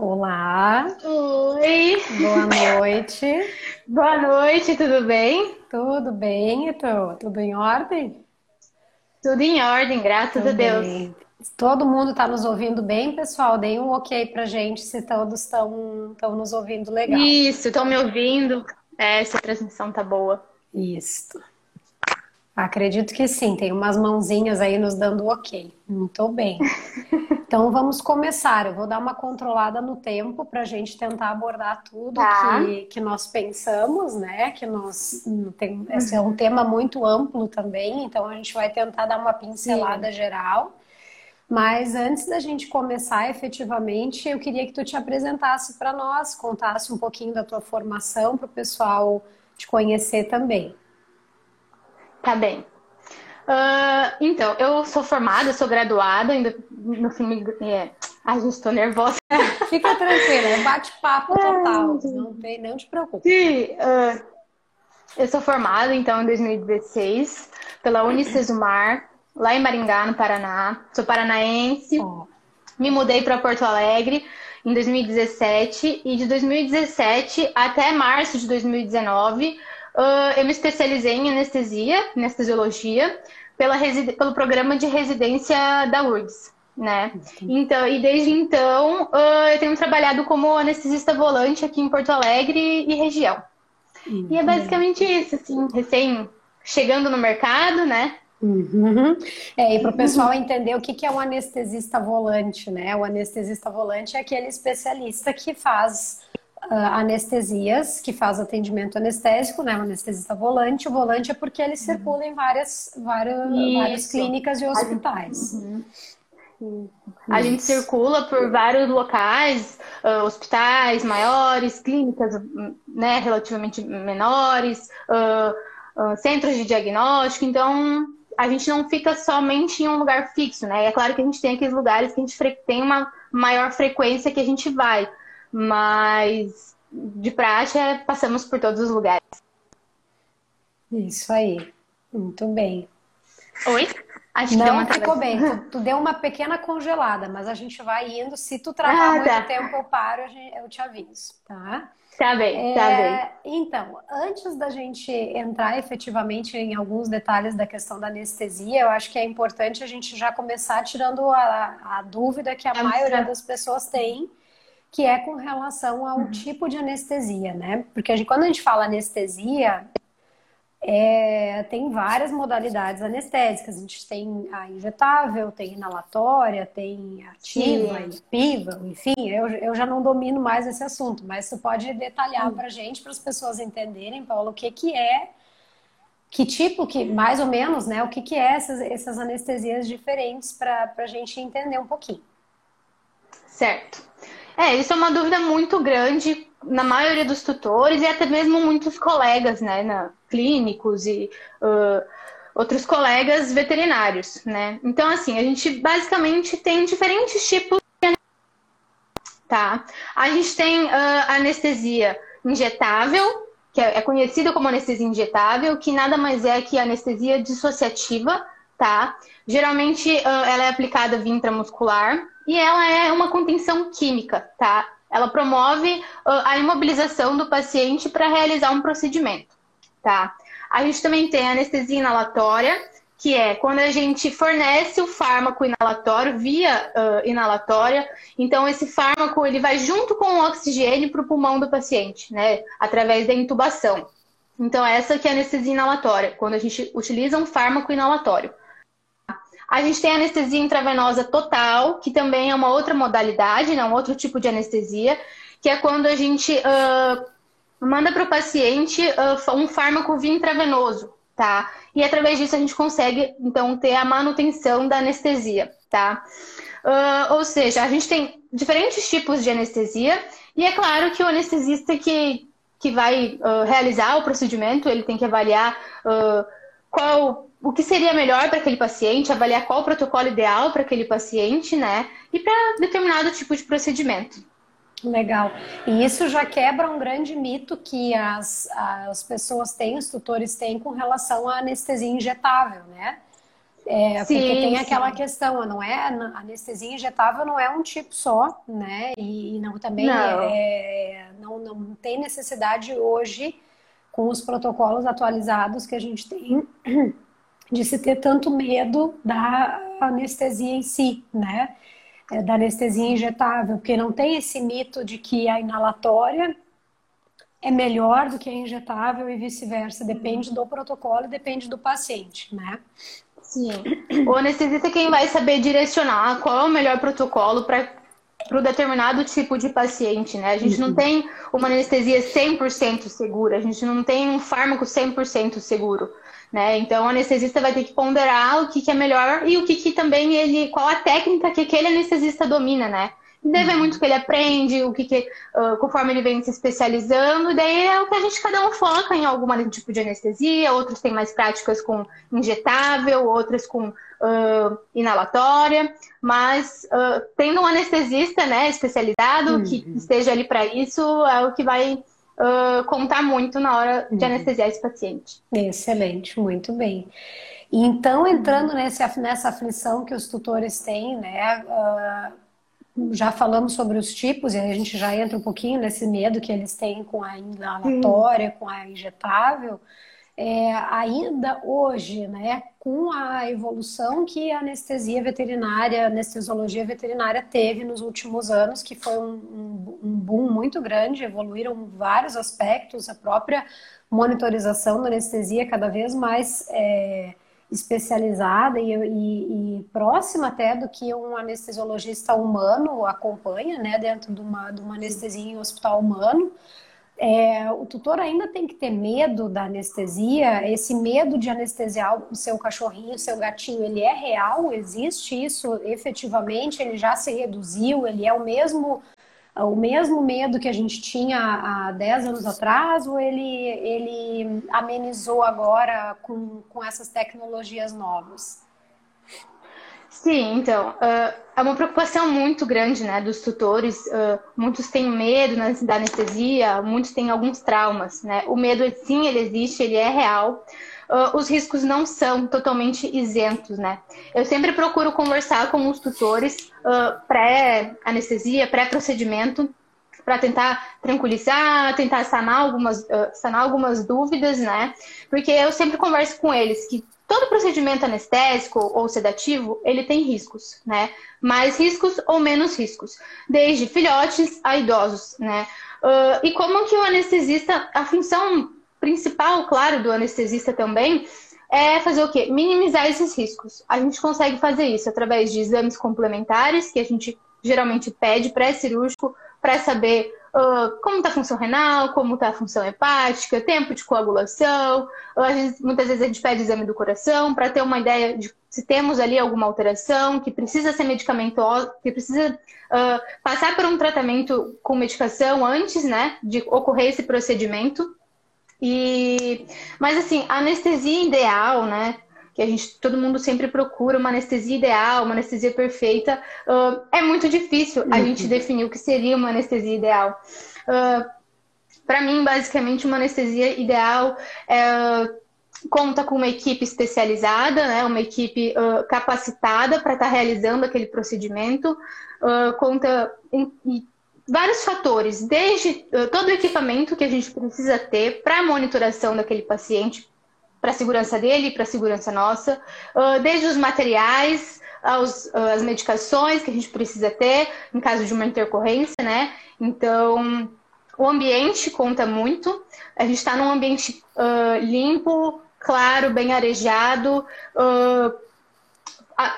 Olá. Oi. Boa noite. Boa noite, tudo bem? Tudo bem, e tu? Tudo em ordem? Tudo em ordem, graças a Deus. Bem. Todo mundo está nos ouvindo bem, pessoal? Deem um ok pra gente se todos estão nos ouvindo legal. Isso, estão me ouvindo. É, essa transmissão tá boa. Isso. Acredito que sim, tem umas mãozinhas aí nos dando ok. Muito bem. Então vamos começar. Eu vou dar uma controlada no tempo para a gente tentar abordar tudo tá. que, que nós pensamos, né? Que nós tem, esse é um tema muito amplo também, então a gente vai tentar dar uma pincelada sim. geral. Mas antes da gente começar efetivamente, eu queria que tu te apresentasse para nós, contasse um pouquinho da tua formação para o pessoal te conhecer também. Tá bem. Uh, então, eu sou formada, sou graduada, ainda no fim. É... Ai, gente, estou nervosa. Fica tranquila, é bate-papo total. Não, tem, não te preocupe. Sim, uh, eu sou formada, então, em 2016, pela Unicesumar, lá em Maringá, no Paraná. Sou paranaense. Oh. Me mudei para Porto Alegre em 2017 e de 2017 até março de 2019 Uh, eu me especializei em anestesia, anestesiologia, pela pelo programa de residência da URGS, né? Então, e desde então uh, eu tenho trabalhado como anestesista volante aqui em Porto Alegre e região. E é basicamente isso, assim, recém chegando no mercado, né? Uhum. É, e para o pessoal entender o que, que é um anestesista volante, né? O anestesista volante é aquele especialista que faz anestesias, que faz atendimento anestésico, né? O anestesista volante. O volante é porque ele circula em várias, várias, várias clínicas e hospitais. Uhum. A gente circula por vários locais, uh, hospitais maiores, clínicas né, relativamente menores, uh, uh, centros de diagnóstico. Então, a gente não fica somente em um lugar fixo, né? É claro que a gente tem aqueles lugares que a gente tem uma maior frequência que a gente vai mas de prática passamos por todos os lugares. Isso aí, muito bem. Oi? Acho que Não ficou bem, tu, tu, deu uma pequena congelada, mas a gente vai indo. Se tu travar ah, muito tá. tempo, eu paro, eu te aviso, tá? Tá bem, tá é, bem. Então, antes da gente entrar efetivamente em alguns detalhes da questão da anestesia, eu acho que é importante a gente já começar tirando a, a dúvida que a é maioria das pessoas tem que é com relação ao uhum. tipo de anestesia, né? Porque a gente, quando a gente fala anestesia, é, tem várias modalidades anestésicas. A gente tem a injetável, tem inalatória, tem ativa, piva, enfim, eu, eu já não domino mais esse assunto, mas você pode detalhar uhum. para a gente, para as pessoas entenderem, Paulo, o que, que é, que tipo, que mais ou menos, né? O que, que é essas, essas anestesias diferentes para a gente entender um pouquinho. Certo. É, isso é uma dúvida muito grande na maioria dos tutores e até mesmo muitos colegas, né, na, clínicos e uh, outros colegas veterinários, né? Então, assim, a gente basicamente tem diferentes tipos de tá? A gente tem uh, anestesia injetável, que é, é conhecida como anestesia injetável, que nada mais é que anestesia dissociativa, tá? Geralmente uh, ela é aplicada via intramuscular, e ela é uma contenção química, tá? Ela promove a imobilização do paciente para realizar um procedimento, tá? A gente também tem a anestesia inalatória, que é quando a gente fornece o fármaco inalatório via uh, inalatória, então esse fármaco ele vai junto com o oxigênio para o pulmão do paciente, né? Através da intubação. Então essa que é a anestesia inalatória, quando a gente utiliza um fármaco inalatório. A gente tem anestesia intravenosa total, que também é uma outra modalidade, né, um outro tipo de anestesia, que é quando a gente uh, manda para o paciente uh, um fármaco via intravenoso, tá? E através disso a gente consegue, então, ter a manutenção da anestesia, tá? Uh, ou seja, a gente tem diferentes tipos de anestesia, e é claro que o anestesista que, que vai realizar o procedimento, ele tem que avaliar qual o que seria melhor para aquele paciente, avaliar qual o protocolo ideal para aquele paciente, né? E para determinado tipo de procedimento. Legal. E isso já quebra um grande mito que as, as pessoas têm, os tutores têm com relação à anestesia injetável, né? É, sim, porque tem sim. aquela questão, não é anestesia injetável não é um tipo só, né? E, e não também não. É, não, não tem necessidade hoje com os protocolos atualizados que a gente tem de se ter tanto medo da anestesia em si, né? É, da anestesia injetável, porque não tem esse mito de que a inalatória é melhor do que a injetável e vice-versa. Depende do protocolo depende do paciente, né? Sim. O anestesista é quem vai saber direcionar qual é o melhor protocolo para para o determinado tipo de paciente, né? A gente não tem uma anestesia 100% segura, a gente não tem um fármaco 100% seguro, né? Então, o anestesista vai ter que ponderar o que, que é melhor e o que, que também ele... Qual a técnica que aquele anestesista domina, né? Deve é muito que ele aprende, o que, que uh, conforme ele vem se especializando, daí é o que a gente cada um foca em algum tipo de anestesia, outros têm mais práticas com injetável, outras com uh, inalatória, mas uh, tendo um anestesista né, especializado uhum. que esteja ali para isso, é o que vai contar muito na hora de uhum. anestesiar esse paciente. Excelente, muito bem. Então, entrando nesse, nessa aflição que os tutores têm, né? já falamos sobre os tipos, e a gente já entra um pouquinho nesse medo que eles têm com a inalatória, com a injetável. É, ainda hoje, né, com a evolução que a anestesia veterinária, a anestesiologia veterinária teve nos últimos anos, que foi um, um, um boom muito grande, evoluíram vários aspectos, a própria monitorização da anestesia cada vez mais é, especializada e, e, e, próxima até do que um anestesiologista humano acompanha, né, dentro de uma, de uma anestesia em hospital humano. É, o tutor ainda tem que ter medo da anestesia, esse medo de anestesiar o seu cachorrinho, o seu gatinho, ele é real, existe isso efetivamente, ele já se reduziu, ele é o mesmo o mesmo medo que a gente tinha há 10 anos atrás? Ou ele, ele amenizou agora com, com essas tecnologias novas? Sim, então, uh, é uma preocupação muito grande né, dos tutores. Uh, muitos têm medo né, da anestesia, muitos têm alguns traumas. Né? O medo, sim, ele existe, ele é real uh, os riscos não são totalmente isentos, né? Eu sempre procuro conversar com os tutores pré-anestesia, pré-procedimento, para tentar tranquilizar, tentar sanar algumas, sanar algumas dúvidas, né? Porque eu sempre converso com eles que todo procedimento anestésico ou sedativo, ele tem riscos, né? Mais riscos ou menos riscos, desde filhotes a idosos, né? Uh, e como que o anestesista, a função principal, claro, do anestesista também é fazer o quê? Minimizar esses riscos. A gente consegue fazer isso através de exames complementares, que a gente geralmente pede pré-cirúrgico para saber uh, como está a função renal, como está a função hepática, tempo de coagulação. Uh, muitas vezes a gente pede exame do coração para ter uma ideia de se temos ali alguma alteração que precisa ser medicamentosa, que precisa uh, passar por um tratamento com medicação antes né, de ocorrer esse procedimento. E, mas assim, a anestesia ideal, né? Que a gente, todo mundo sempre procura uma anestesia ideal, uma anestesia perfeita. Uh, é muito difícil a uhum. gente definir o que seria uma anestesia ideal. Uh, Para mim, basicamente, uma anestesia ideal é, conta com uma equipe especializada, né, uma equipe uh, capacitada para estar tá realizando aquele procedimento, uh, conta em, vários fatores, desde uh, todo o equipamento que a gente precisa ter para a monitoração daquele paciente, para a segurança dele, para a segurança nossa, uh, desde os materiais, aos, uh, as medicações que a gente precisa ter em caso de uma intercorrência, né? Então, o ambiente conta muito. A gente está num ambiente limpo, claro, bem arejado,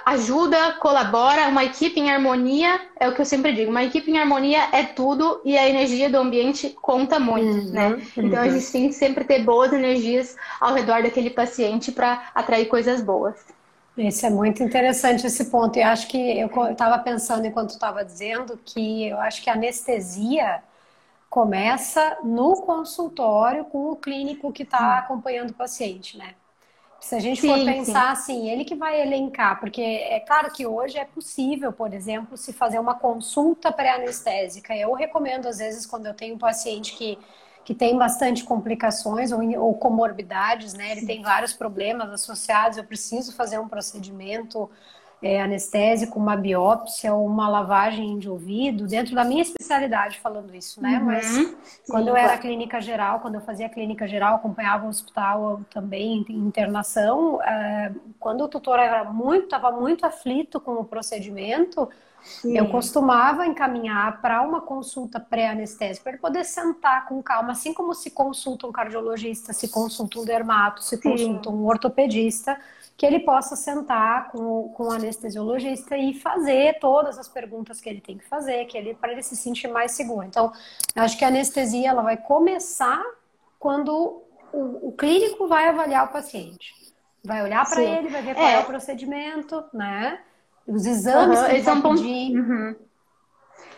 ajuda, colabora, uma equipe em harmonia, é o que eu sempre digo, uma equipe em harmonia é tudo e a energia do ambiente conta muito, uhum, né? Uhum. Então a gente tem que sempre ter boas energias ao redor daquele paciente para atrair coisas boas. Esse é muito interessante esse ponto. E acho que eu estava pensando enquanto estava dizendo que eu acho que a anestesia começa no consultório com o clínico que está hum. acompanhando o paciente, né? Se a gente sim, for pensar sim. assim, ele que vai elencar, porque é claro que hoje é possível, por exemplo, se fazer uma consulta pré-anestésica. Eu recomendo, às vezes, quando eu tenho um paciente que, que tem bastante complicações ou, ou comorbidades, né? Ele tem vários problemas associados. Eu preciso fazer um procedimento é, anestésico, uma biópsia ou uma lavagem de ouvido, dentro da minha especialidade falando isso, né? Uhum. Mas Sim, quando eu era clínica geral, quando eu fazia clínica geral, acompanhava o hospital também em internação, é, quando o tutor era muito, estava muito aflito com o procedimento, Sim. Eu costumava encaminhar para uma consulta pré-anestésica, para ele poder sentar com calma, assim como se consulta um cardiologista, se consulta um dermato, se Sim. consulta um ortopedista, que ele possa sentar com, com o anestesiologista e fazer todas as perguntas que ele tem que fazer, que ele para ele se sentir mais seguro. Então, acho que a anestesia ela vai começar quando o, o clínico vai avaliar o paciente. Vai olhar para ele, vai ver qual é. é. o procedimento, né? Os exames uhum, que vai é pedir. Uhum.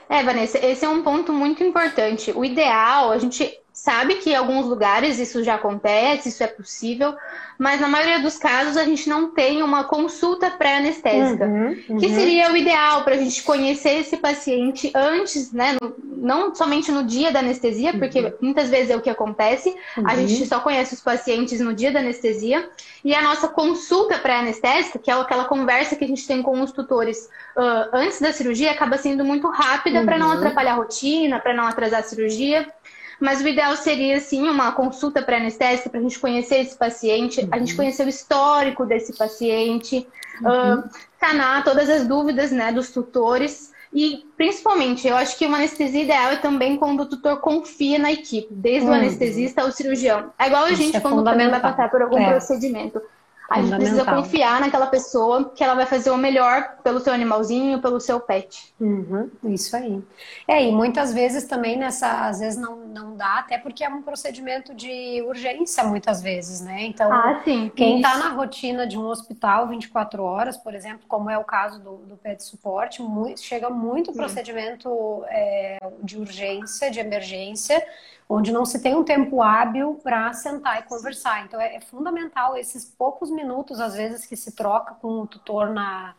É, Vanessa, esse é um ponto muito importante. O ideal, a gente sabe que em alguns lugares isso já acontece, isso é possível, mas na maioria dos casos a gente não tem uma consulta pré-anestésica, uhum, uhum. que seria o ideal para a gente conhecer esse paciente antes, né? Não somente no dia da anestesia, porque uhum. muitas vezes é o que acontece, a uhum. gente só conhece os pacientes no dia da anestesia, e a nossa consulta pré-anestésica, que é aquela conversa que a gente tem com os tutores uh, antes da cirurgia, acaba sendo muito rápida para não uhum. atrapalhar a rotina, para não atrasar a cirurgia. Mas o ideal seria, sim, uma consulta pré-anestésica para a gente conhecer esse paciente, uhum. a gente uhum. conhecer o histórico desse paciente, uhum. uh, sanar todas as dúvidas né, dos tutores. E, principalmente, eu acho que uma anestesia ideal é também quando o tutor confia na equipe, desde uhum. o anestesista ao cirurgião. É igual a gente é quando também vai passar por algum é. procedimento. A gente precisa confiar naquela pessoa que ela vai fazer o melhor pelo seu animalzinho, pelo seu pet. Uhum, isso aí. É, e muitas vezes também nessa, às vezes não, não dá, até porque é um procedimento de urgência, muitas vezes, né? Então, ah, sim, quem está na rotina de um hospital 24 horas, por exemplo, como é o caso do, do pet suporte, muito, chega muito procedimento é, de urgência, de emergência onde não se tem um tempo hábil para sentar e conversar. Então é, é, fundamental esses poucos minutos, às vezes, que se troca com o tutor na,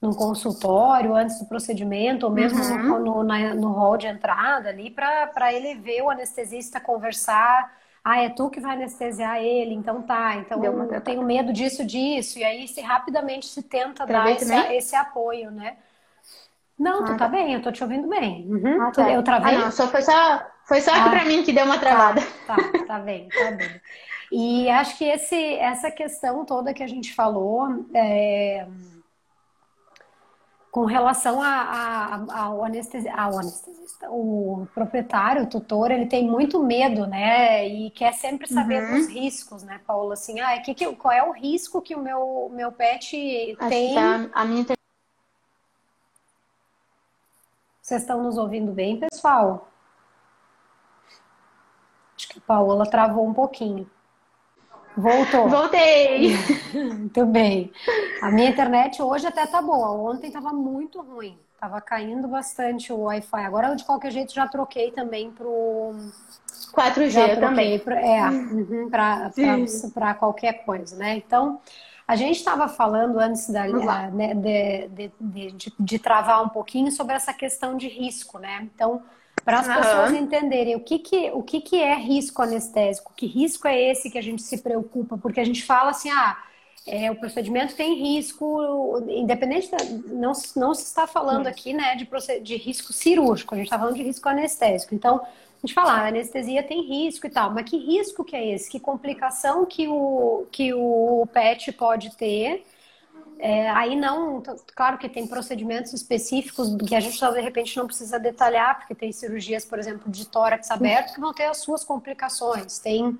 no consultório, antes do procedimento, ou mesmo uhum. no, no, na, no hall de entrada ali, para ele ver o anestesista conversar. Ah, é tu que vai anestesiar ele, então tá. Então eu tenho medo disso, disso. E aí se rapidamente se tenta dar esse, esse apoio, né? Não, ah, tu tá, tá bem, eu tô te ouvindo bem. Uhum. Ah, tá. Eu travei? Ah, não, só foi só foi só ah, para mim que deu uma travada. Tá, tá, tá bem, tá bem. E acho que esse, essa questão toda que a gente falou é, com relação a, a, ao, anestesista, ao anestesista, o proprietário, o tutor, ele tem muito medo, né? E quer sempre saber uhum. dos riscos, né, Paula? Assim, ah, que, que, qual é o risco que o meu, meu pet acho tem? A, a minha Vocês estão nos ouvindo bem, pessoal? Paola travou um pouquinho. Voltou. Voltei. muito bem. A minha internet hoje até tá boa. Ontem tava muito ruim. Tava caindo bastante o Wi-Fi. Agora, de qualquer jeito, já troquei também pro 4G também. Pro... É, uhum, para qualquer coisa, né? Então, a gente estava falando antes da, né, de, de, de, de, travar um pouquinho sobre essa questão de risco, né? Então, para as uhum. pessoas entenderem o que, que, o que, que é risco anestésico, que risco é esse que a gente se preocupa, porque a gente fala assim, ah, é, o procedimento tem risco, independente, da, não, não se está falando aqui né, de, de risco cirúrgico, a gente está falando de risco anestésico. Então, a gente fala, ah, a anestesia tem risco e tal, mas que risco que é esse? Que complicação que o, que o PET pode ter é, aí não, claro que tem procedimentos específicos que a gente de repente não precisa detalhar, porque tem cirurgias, por exemplo, de tórax aberto que vão ter as suas complicações. Tem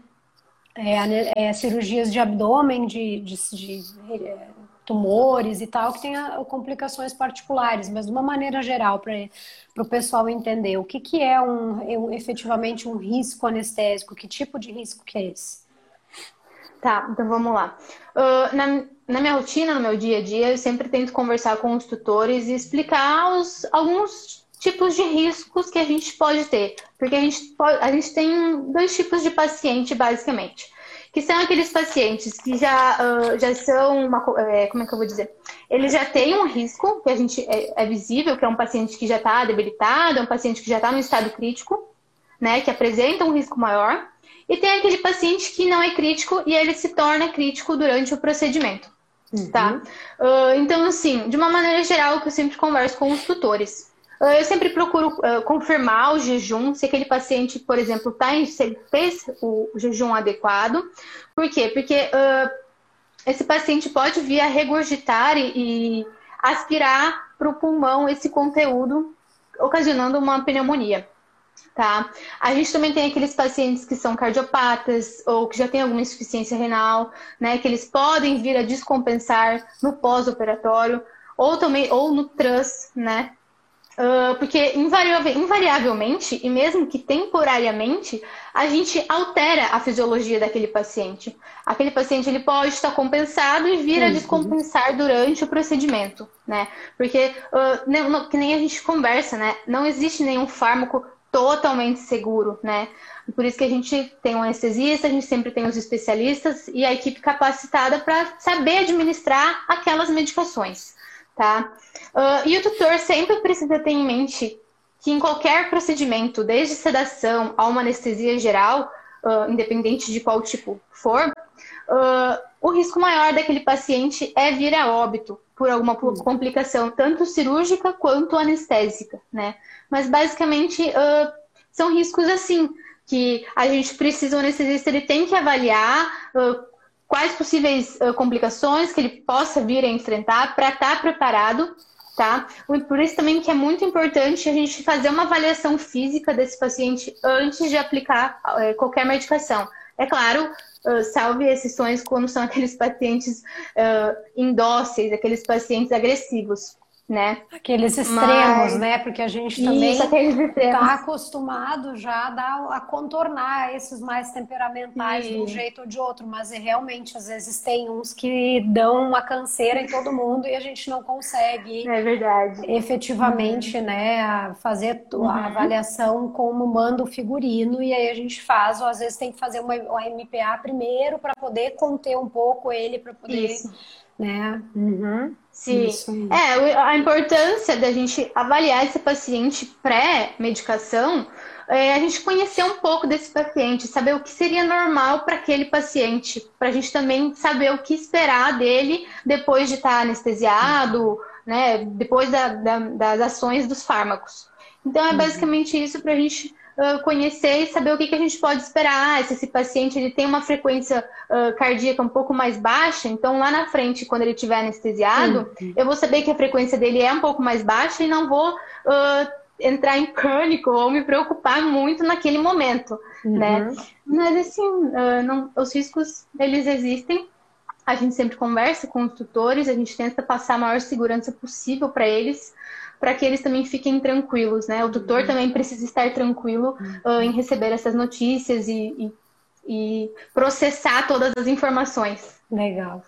é, é, cirurgias de abdômen, de, de, de é, tumores e tal, que tem a, complicações particulares, mas de uma maneira geral, para o pessoal entender o que, que é um, efetivamente um risco anestésico, que tipo de risco que é esse. Tá, então vamos lá. Uh, na, na minha rotina, no meu dia a dia, eu sempre tento conversar com os tutores e explicar os, alguns tipos de riscos que a gente pode ter. Porque a gente, pode, a gente tem dois tipos de paciente, basicamente. Que são aqueles pacientes que já, uh, já são, uma, é, como é que eu vou dizer? Ele já tem um risco, que a gente é, é visível, que é um paciente que já está debilitado, é um paciente que já está no estado crítico né, que apresenta um risco maior, e tem aquele paciente que não é crítico e ele se torna crítico durante o procedimento. Uhum. Tá? Uh, então, assim, de uma maneira geral, que eu sempre converso com os tutores. Uh, eu sempre procuro uh, confirmar o jejum, se aquele paciente, por exemplo, tá em, se ele fez o jejum adequado. Por quê? Porque esse paciente pode vir a regurgitar e, e aspirar para o pulmão esse conteúdo, ocasionando uma pneumonia tá? A gente também tem aqueles pacientes que são cardiopatas ou que já têm alguma insuficiência renal, né? Que eles podem vir a descompensar no pós-operatório ou também ou no trans, né? Uh, porque invariavelmente, e mesmo que temporariamente, a gente altera a fisiologia daquele paciente. Aquele paciente ele pode estar compensado e vir a descompensar durante o procedimento, né? Porque, uh, não, que nem a gente conversa, né? Não existe nenhum fármaco totalmente seguro, né? Por isso que a gente tem um anestesista, a gente sempre tem os especialistas e a equipe capacitada para saber administrar aquelas medicações, tá? Uh, e o tutor sempre precisa ter em mente que em qualquer procedimento, desde sedação a uma anestesia geral, uh, independente de qual tipo for, uh, o risco maior daquele paciente é vir a óbito por alguma complicação, tanto cirúrgica quanto anestésica, né? Mas basicamente uh, são riscos assim que a gente precisa, o anestesista ele tem que avaliar uh, quais possíveis uh, complicações que ele possa vir a enfrentar para estar tá preparado, tá? Por isso também que é muito importante a gente fazer uma avaliação física desse paciente antes de aplicar qualquer medicação. É claro, salve exceções quando são aqueles pacientes indóceis, aqueles pacientes agressivos né? Aqueles extremos, Mas... né? Porque a gente também está acostumado já a, dar, a, contornar esses mais temperamentais de um jeito ou de outro, mas realmente às vezes tem uns que dão uma canseira em todo mundo e a gente não consegue é verdade. efetivamente, uhum. né, fazer a uhum. avaliação como manda o figurino e aí a gente faz, ou às vezes tem que fazer uma, uma MPA primeiro para poder conter um pouco ele, para poder, Isso. Né? Uhum. Sim. É, a importância da gente avaliar esse paciente pré-medicação é a gente conhecer um pouco desse paciente, saber o que seria normal para aquele paciente, para a gente também saber o que esperar dele depois de estar tá anestesiado, né, depois da, da, das ações dos fármacos. Então é uhum. basicamente isso para a gente uh, conhecer e saber o que, que a gente pode esperar. Se esse paciente ele tem uma frequência uh, cardíaca um pouco mais baixa, então lá na frente, quando ele estiver anestesiado, eu vou saber que a frequência dele é um pouco mais baixa e não vou uh, entrar em pânico ou me preocupar muito naquele momento, uhum. né? Mas assim, não, os riscos eles existem. A gente sempre conversa com os tutores, a gente tenta passar a maior segurança possível para eles para que eles também fiquem tranquilos, né? O tutor uhum. também precisa estar tranquilo uh, em receber essas notícias e, e, e, processar todas as informações. Legal.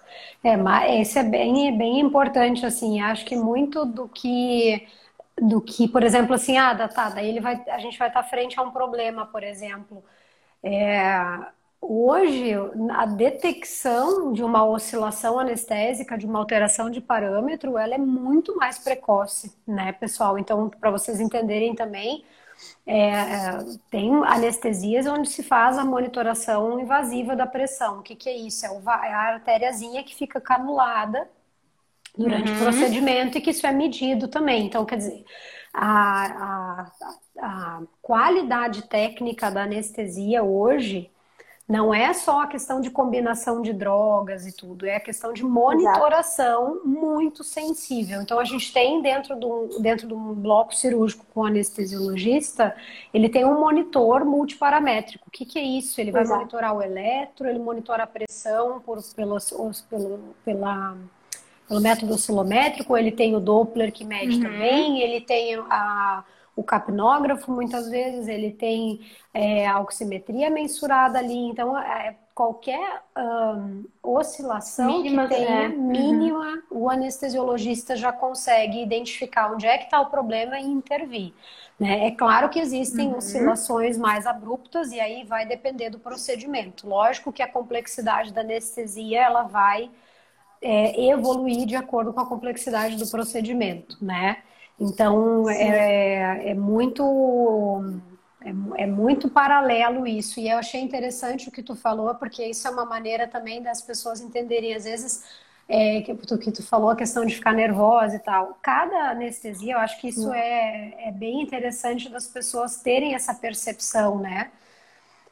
É, mas esse é bem, é bem importante, assim, acho que muito do que do que, por exemplo, assim, ah, tá, daí ele vai, a gente vai estar frente a um problema, por exemplo. É, Hoje, a detecção de uma oscilação anestésica, de uma alteração de parâmetro, ela é muito mais precoce, né, pessoal? Então, para vocês entenderem também, é, é, tem anestesias onde se faz a monitoração invasiva da pressão. O que, que é isso? É, é a artériazinha que fica canulada durante uhum. o procedimento e que isso é medido também. Então, quer dizer, a, a, a qualidade técnica da anestesia hoje não é só a questão de combinação de drogas e tudo, é a questão de monitoração Exato. muito sensível. Então, a gente tem dentro de, um, dentro de um bloco cirúrgico com anestesiologista, ele tem um monitor multiparamétrico. O que, que é isso? Ele vai Exato. monitorar o eletro, ele monitora a pressão por, pelo, pelo, pela, pelo método oscilométrico, ele tem o Doppler que mede uhum. também, ele tem a o capnógrafo, muitas vezes, ele tem é, a oximetria mensurada ali. Então, é, qualquer um, oscilação mínima, que tenha é. mínima, uhum. o anestesiologista já consegue identificar onde é que está o problema e intervir. Né? É claro que existem uhum. oscilações mais abruptas e aí vai depender do procedimento. Lógico que a complexidade da anestesia ela vai é, evoluir de acordo com a complexidade do procedimento, né? Então, é, é, muito. É, é, muito paralelo isso. E eu achei interessante o que tu falou, porque isso é uma maneira também das pessoas entenderem. Às vezes, é, que, tu, que tu falou a questão de ficar nervosa e tal. Cada anestesia, eu acho que isso é, é bem interessante das pessoas terem essa percepção, né?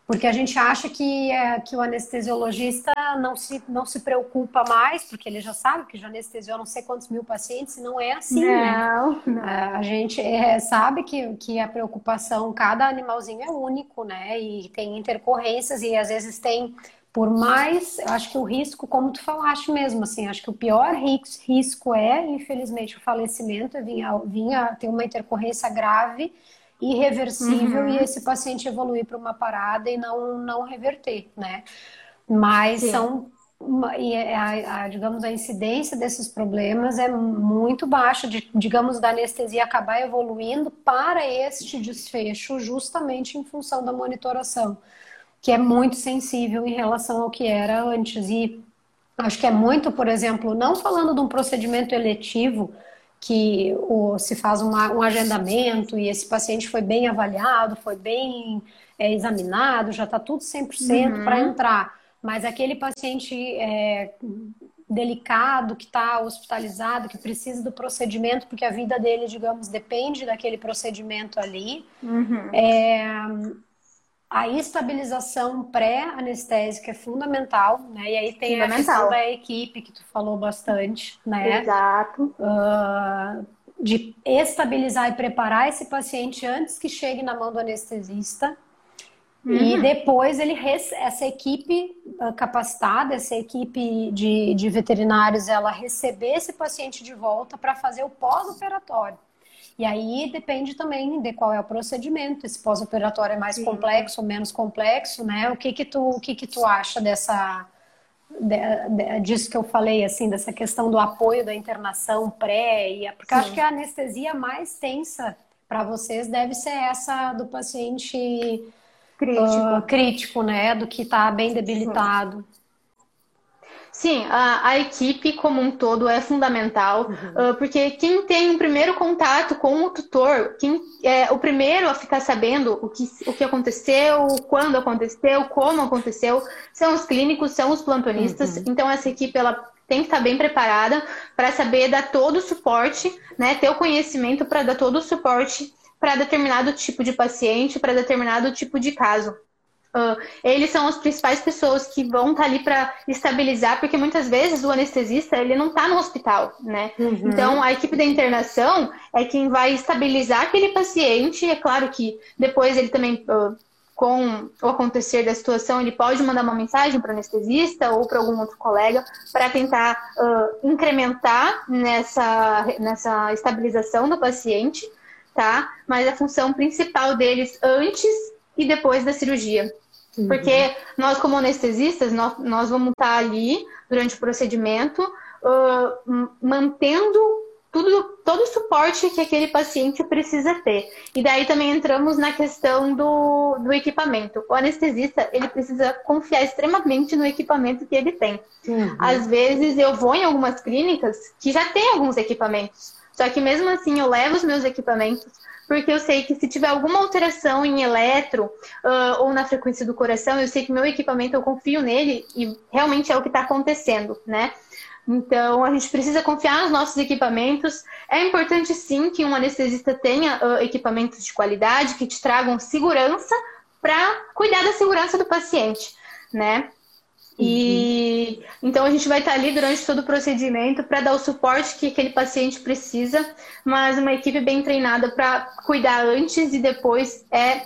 Porque a gente acha que, é, que o anestesiologista não se, não se preocupa mais, porque ele já sabe que já anestesiou não sei quantos mil pacientes, e não é assim, né? não, né? Não. A gente é, sabe que, que a preocupação, cada animalzinho é único, né? E tem intercorrências, e às vezes tem, por mais, eu acho que o risco, como tu falaste mesmo, assim, acho que o pior risco é, infelizmente, o falecimento, vinha, vinha ter uma intercorrência grave irreversível uhum. e esse paciente evoluir para uma parada e não, não reverter, né? Mas Sim. são e é, a, a, digamos a incidência desses problemas é muito baixa, de, digamos da anestesia acabar evoluindo para este desfecho justamente em função da monitoração, que é muito sensível em relação ao que era antes e acho que é muito, por exemplo, não falando de um procedimento eletivo, que o, se faz uma, um agendamento e esse paciente foi bem avaliado, foi bem é, examinado, já está tudo 100% uhum. para entrar. Mas aquele paciente é, delicado, que está hospitalizado, que precisa do procedimento, porque a vida dele, digamos, depende daquele procedimento ali. Uhum. É, a estabilização pré-anestésica é fundamental, né? E aí tem a questão da equipe que tu falou bastante, né? Exato. Uh, de estabilizar e preparar esse paciente antes que chegue na mão do anestesista. Uhum. E depois ele essa equipe ah, capacitada, essa equipe de, de veterinários, ela receber esse paciente de volta para fazer o pós-operatório. E aí depende também de qual é o procedimento, esse pós-operatório é mais Sim. complexo ou menos complexo, né? O que que tu, o que que tu acha dessa de, de, disso que eu falei, assim, dessa questão do apoio da internação pré, e, porque acho que a anestesia mais tensa para vocês deve ser essa do paciente crítico, uh, crítico né? Do que está bem debilitado. Sim. Sim, a, a, equipe como um todo é fundamental, uhum. uh, porque quem tem um primeiro contato com o tutor, quem é o primeiro a ficar sabendo o que, o que aconteceu, quando aconteceu, como aconteceu, são os clínicos, são os plantonistas. Uhum. Então, essa equipe ela tem que estar bem preparada para saber dar todo o suporte, né, ter o conhecimento para dar todo o suporte para determinado tipo de paciente, para determinado tipo de caso. Uh, eles são as principais pessoas que vão estar tá ali para estabilizar, porque muitas vezes o anestesista ele não está no hospital, né? Uhum. Então a equipe da internação é quem vai estabilizar aquele paciente. É claro que depois ele também uh, com o acontecer da situação, ele pode mandar uma mensagem para o anestesista ou para algum outro colega para tentar uh, incrementar nessa, nessa estabilização do paciente, tá? Mas a função principal deles antes e depois da cirurgia Uhum. Porque nós, como anestesistas, nós, nós vamos estar ali durante o procedimento, uh, mantendo tudo, todo o suporte que aquele paciente precisa ter. E daí também entramos na questão do, do equipamento. O anestesista, ele precisa confiar extremamente no equipamento que ele tem. Uhum. Às vezes eu vou em algumas clínicas que já tem alguns equipamentos. Só que mesmo assim eu levo os meus equipamentos porque eu sei que se tiver alguma alteração em eletro uh, ou na frequência do coração, eu sei que meu equipamento, eu confio nele e realmente é o que está acontecendo, né? Então, a gente precisa confiar nos nossos equipamentos. É importante, sim, que um anestesista tenha uh, equipamentos de qualidade que te tragam segurança para cuidar da segurança do paciente, né? E uhum. então a gente vai estar ali durante todo o procedimento para dar o suporte que aquele paciente precisa, mas uma equipe bem treinada para cuidar antes e depois é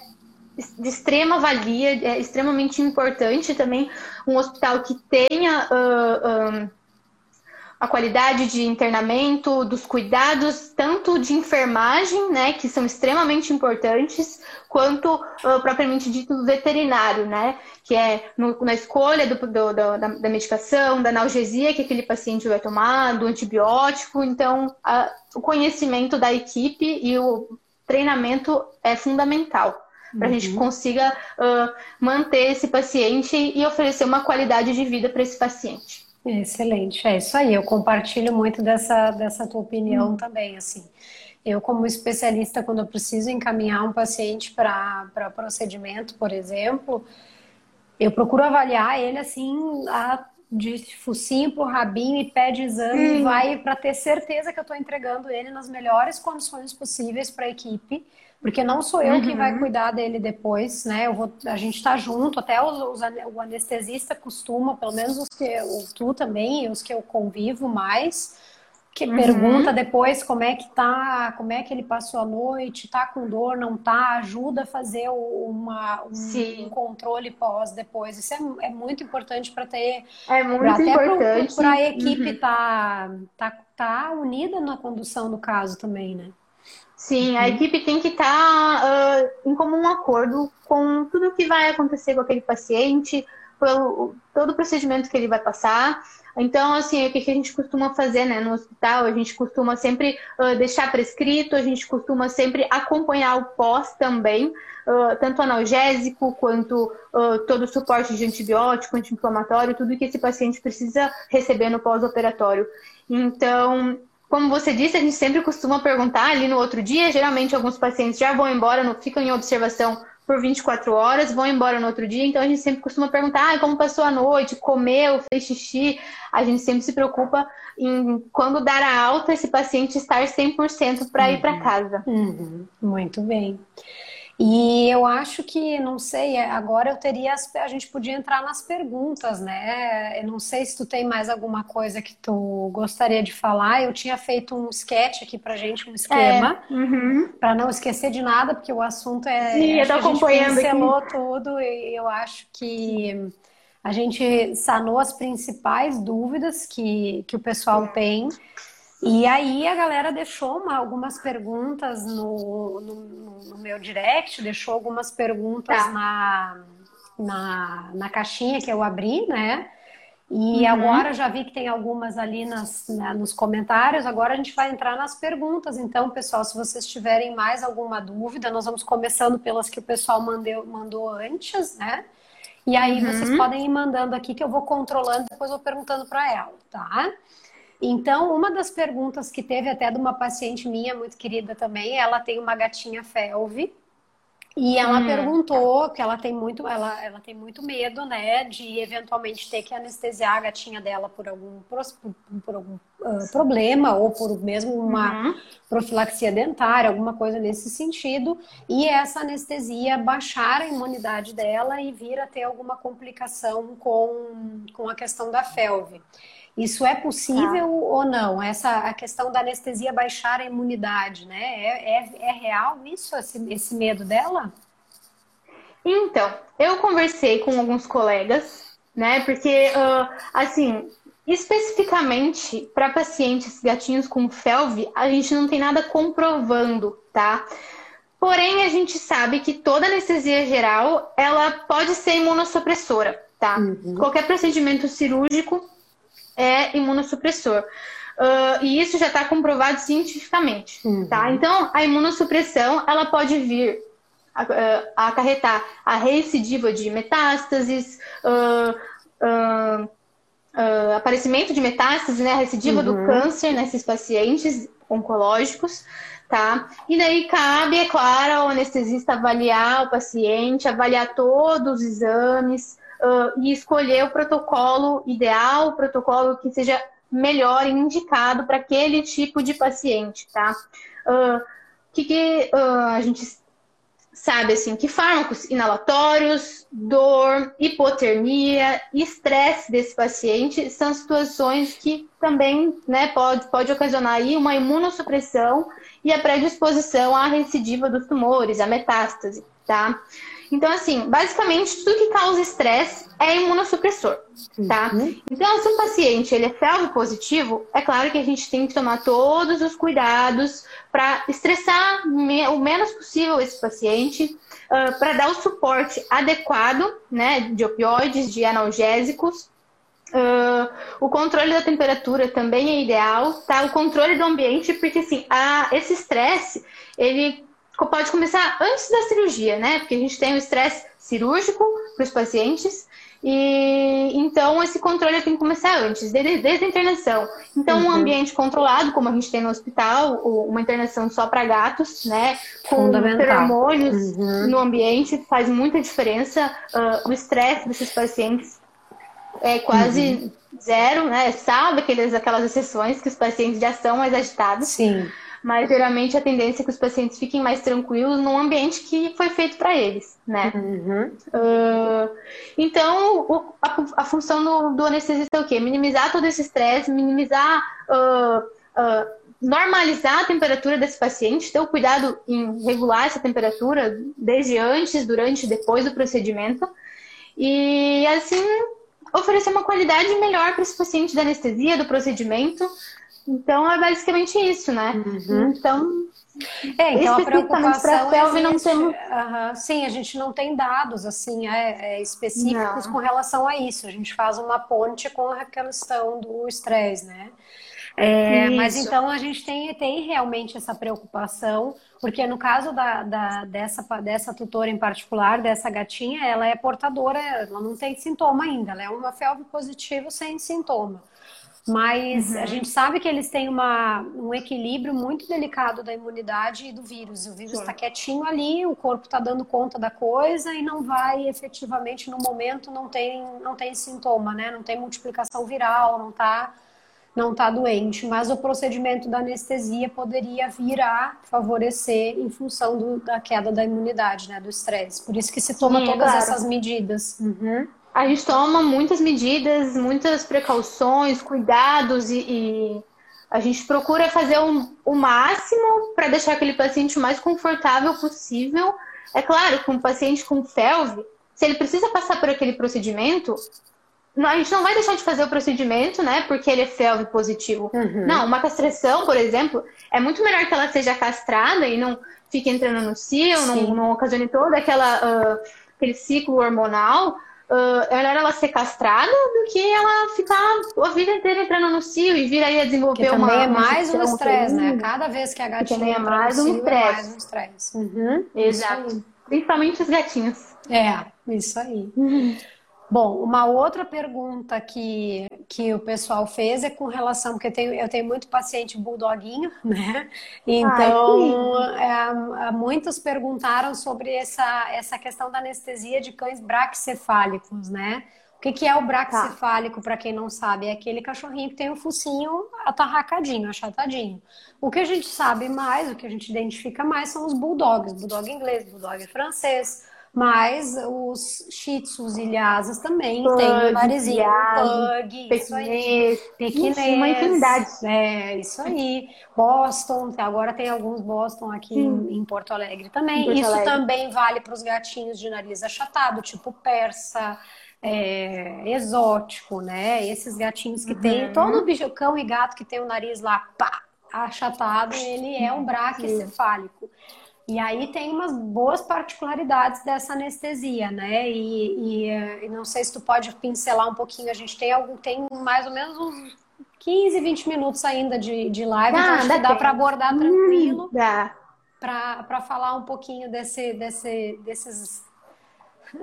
de extrema valia, é extremamente importante também um hospital que tenha uh, uh, a qualidade de internamento, dos cuidados, tanto de enfermagem, né, que são extremamente importantes, quanto uh, propriamente dito veterinário, né, que é no, na escolha do, do, da, da, medicação, da analgesia que aquele paciente vai tomar, do antibiótico. Então, a, o conhecimento da equipe e o treinamento é fundamental para a uhum. gente consiga uh, manter esse paciente e oferecer uma qualidade de vida para esse paciente. Excelente, é isso aí. Eu compartilho muito dessa, dessa tua opinião hum. também, assim. Eu, como especialista, quando eu preciso encaminhar um paciente para procedimento, por exemplo, eu procuro avaliar ele assim, a, de focinho pro rabinho e pede exame, e vai para ter certeza que eu estou entregando ele nas melhores condições possíveis para a equipe porque não sou eu uhum. que vai cuidar dele depois, né? Eu vou, a gente está junto, até os, os, o anestesista costuma, pelo menos os que o tu também, os que eu convivo mais, que uhum. pergunta depois como é que tá, como é que ele passou a noite, tá com dor, não tá, ajuda a fazer uma, um, um controle pós depois. Isso é, é muito importante para ter. É muito importante. Para a equipe estar uhum. tá, tá, tá unida na condução do caso também, né? Sim, a uhum. equipe tem que estar tá, uh, em comum acordo com tudo o que vai acontecer com aquele paciente, pelo, todo o procedimento que ele vai passar. Então, assim, o que a gente costuma fazer né, no hospital? A gente costuma sempre uh, deixar prescrito, a gente costuma sempre acompanhar o pós também, uh, tanto analgésico quanto uh, todo o suporte de antibiótico, anti-inflamatório, tudo que esse paciente precisa receber no pós-operatório. Então, como você disse, a gente sempre costuma perguntar ali no outro dia. Geralmente, alguns pacientes já vão embora, não ficam em observação por 24 horas, vão embora no outro dia. Então, a gente sempre costuma perguntar ah, como passou a noite, comeu, fez xixi. A gente sempre se preocupa em, quando dar a alta, esse paciente estar 100% para uhum. ir para casa. Uhum. Muito bem. E eu acho que, não sei, é, agora eu teria, a gente podia entrar nas perguntas, né? Eu não sei se tu tem mais alguma coisa que tu gostaria de falar. Eu tinha feito um sketch aqui pra gente, um esquema, é. uhum. para não esquecer de nada, porque o assunto é. Sim, eu tô acompanhando a gente aqui. tudo e eu acho que a gente sanou as principais dúvidas que, que o pessoal tem. E aí a galera deixou uma, algumas perguntas no, no, no, meu direct, deixou algumas perguntas tá. na, na, na caixinha que eu abri, né? E uhum. agora já vi que tem algumas ali nas, nos comentários. Agora a gente vai entrar nas perguntas. Então, pessoal, se vocês tiverem mais alguma dúvida, nós vamos começando pelas que o pessoal mandeu, mandou antes, né? E aí uhum. vocês podem ir mandando aqui que eu vou controlando, depois vou perguntando para ela, tá? Então, uma das perguntas que teve até de uma paciente minha, muito querida também, ela tem uma gatinha felve. E ela hum. perguntou que ela tem muito, ela, ela tem muito medo, né, de eventualmente ter que anestesiar a gatinha dela por algum, por, por algum uh, problema ou por mesmo uma uhum. profilaxia dentária, alguma coisa nesse sentido. E essa anestesia baixar a imunidade dela e vir a ter alguma complicação com, com a questão da felve. Isso é possível tá. ou não? Essa a questão da anestesia baixar a imunidade, né? É, é, é real isso, esse, esse medo dela? Então, eu conversei com alguns colegas, né? Porque, uh, assim, especificamente para pacientes gatinhos com FeLV, a gente não tem nada comprovando, tá? Porém, a gente sabe que toda anestesia geral, ela pode ser imunossupressora, tá? Uhum. Qualquer procedimento cirúrgico é imunossupressor. Uh, e isso já está comprovado cientificamente, uhum. tá? Então, a imunossupressão, ela pode vir a, a, a acarretar a recidiva de metástases, uh, uh, aparecimento de metástases, né? A recidiva uhum. do câncer nesses pacientes oncológicos, tá? E daí cabe, é claro, ao anestesista avaliar o paciente, avaliar todos os exames, uh, e escolher o protocolo ideal, o protocolo que seja melhor e indicado para aquele tipo de paciente, tá? O uh, que, que uh, a gente sabe assim que fármacos inalatórios, dor, hipotermia, estresse desse paciente são situações que também né, pode, pode ocasionar aí uma imunossupressão e a predisposição à recidiva dos tumores, à metástase, tá? Então, assim, basicamente, tudo que causa estresse é imunossupressor, tá? Uhum. Então, se um paciente ele é felve positivo, é claro que a gente tem que tomar todos os cuidados para estressar o menos possível esse paciente, uh, para dar o suporte adequado, né, de opioides, de analgésicos, Uh, o controle da temperatura também é ideal, tá? O controle do ambiente, porque assim, a, esse estresse, ele pode começar antes da cirurgia, né? Porque a gente tem o estresse cirúrgico para os pacientes E então esse controle tem que começar antes, desde, desde a internação. Então, uhum. um ambiente controlado, como a gente tem no hospital, uma internação só para gatos, né? Com feromônios uhum. no ambiente, faz muita diferença. Uh, o estresse desses pacientes é quase uhum. zero, né? Sabe aqueles, aquelas exceções que os pacientes já são mais agitados. Sim mas geralmente a tendência é que os pacientes fiquem mais tranquilos num ambiente que foi feito para eles, né? Uhum. Uh, então, o, a, a, função do, do, anestesista é o quê? Minimizar todo esse estresse, minimizar, uh, uh, normalizar a temperatura desse paciente, ter o cuidado em regular essa temperatura desde antes, durante e depois do procedimento. E assim oferecer uma qualidade melhor para esse paciente da anestesia, do procedimento, então é basicamente isso, né? Uhum. Então. É, então a preocupação é a gente, não temos... uh, sim, a gente não tem dados assim é, é, específicos não. com relação a isso. A gente faz uma ponte com a questão do estresse, né? É, mas então a gente tem, tem realmente essa preocupação, porque no caso da, da, dessa, dessa tutora em particular, dessa gatinha, ela é portadora, ela não tem sintoma ainda, ela é uma felve positivo sem sintoma. Mas uhum. a gente sabe que eles têm uma, um equilíbrio muito delicado da imunidade e do vírus. O vírus está quietinho ali, o corpo está dando conta da coisa e não vai efetivamente, no momento, não tem, não tem sintoma, né? Não tem multiplicação viral, não está não tá doente. Mas o procedimento da anestesia poderia vir a favorecer em função do, da queda da imunidade, né? Do estresse. Por isso que se toma Sim, todas claro. essas medidas. Uhum a gente toma muitas medidas, muitas precauções, cuidados e, e a gente procura fazer o, o máximo para deixar aquele paciente o mais confortável possível. É claro que um paciente com FeLV, se ele precisa passar por aquele procedimento, a gente não vai deixar de fazer o procedimento, né? Porque ele é FeLV positivo. Uhum. Não, uma castração, por exemplo, é muito melhor que ela seja castrada e não fique entrando no cio, não, não ocasione todo aquela, uh, aquele ciclo hormonal uh, é melhor ela ser castrada do que ela ficar a vida inteira entrando no cio e vir aí a desenvolver que uma. Também é mais um estresse, né? Cada vez que a gatinha também é mais um estresse. É mais um estresse. Uhum. Exato. Principalmente os gatinhos. É, isso aí. Uhum. Bom, uma outra pergunta que, que o pessoal fez é com relação, porque eu tenho, eu tenho muito paciente bulldoguinho, né? Então, Ai, é, muitos perguntaram sobre essa, essa questão da anestesia de cães braquicefálicos, né? O que, que é o braquicefálico, tá. para quem não sabe? É aquele cachorrinho que tem o focinho atarracadinho, achatadinho. O que a gente sabe mais, o que a gente identifica mais são os bulldogs, bulldog inglês, bulldog francês, mas os shih tzus e lhasas também pug, tem o narizinho, pug, pequinês, pequinês, uma infinidade. É, isso aí. Boston, agora tem alguns Boston aqui em, em, Porto Alegre também. Porto isso Alegre. também vale para os gatinhos de nariz achatado, tipo persa, é, exótico, né? Esses gatinhos que uhum. tem, todo bicho, cão e gato que tem o nariz lá, pá, achatado, ele é um braquicefálico. E aí tem umas boas particularidades dessa anestesia, né? E, e, eh, e, não sei se tu pode pincelar um pouquinho. A gente tem algum, tem mais ou menos uns 15, 20 minutos ainda de, de live, então acho que dá para abordar hum, tranquilo. Hum, dá. Para falar um pouquinho desse, desse, desses,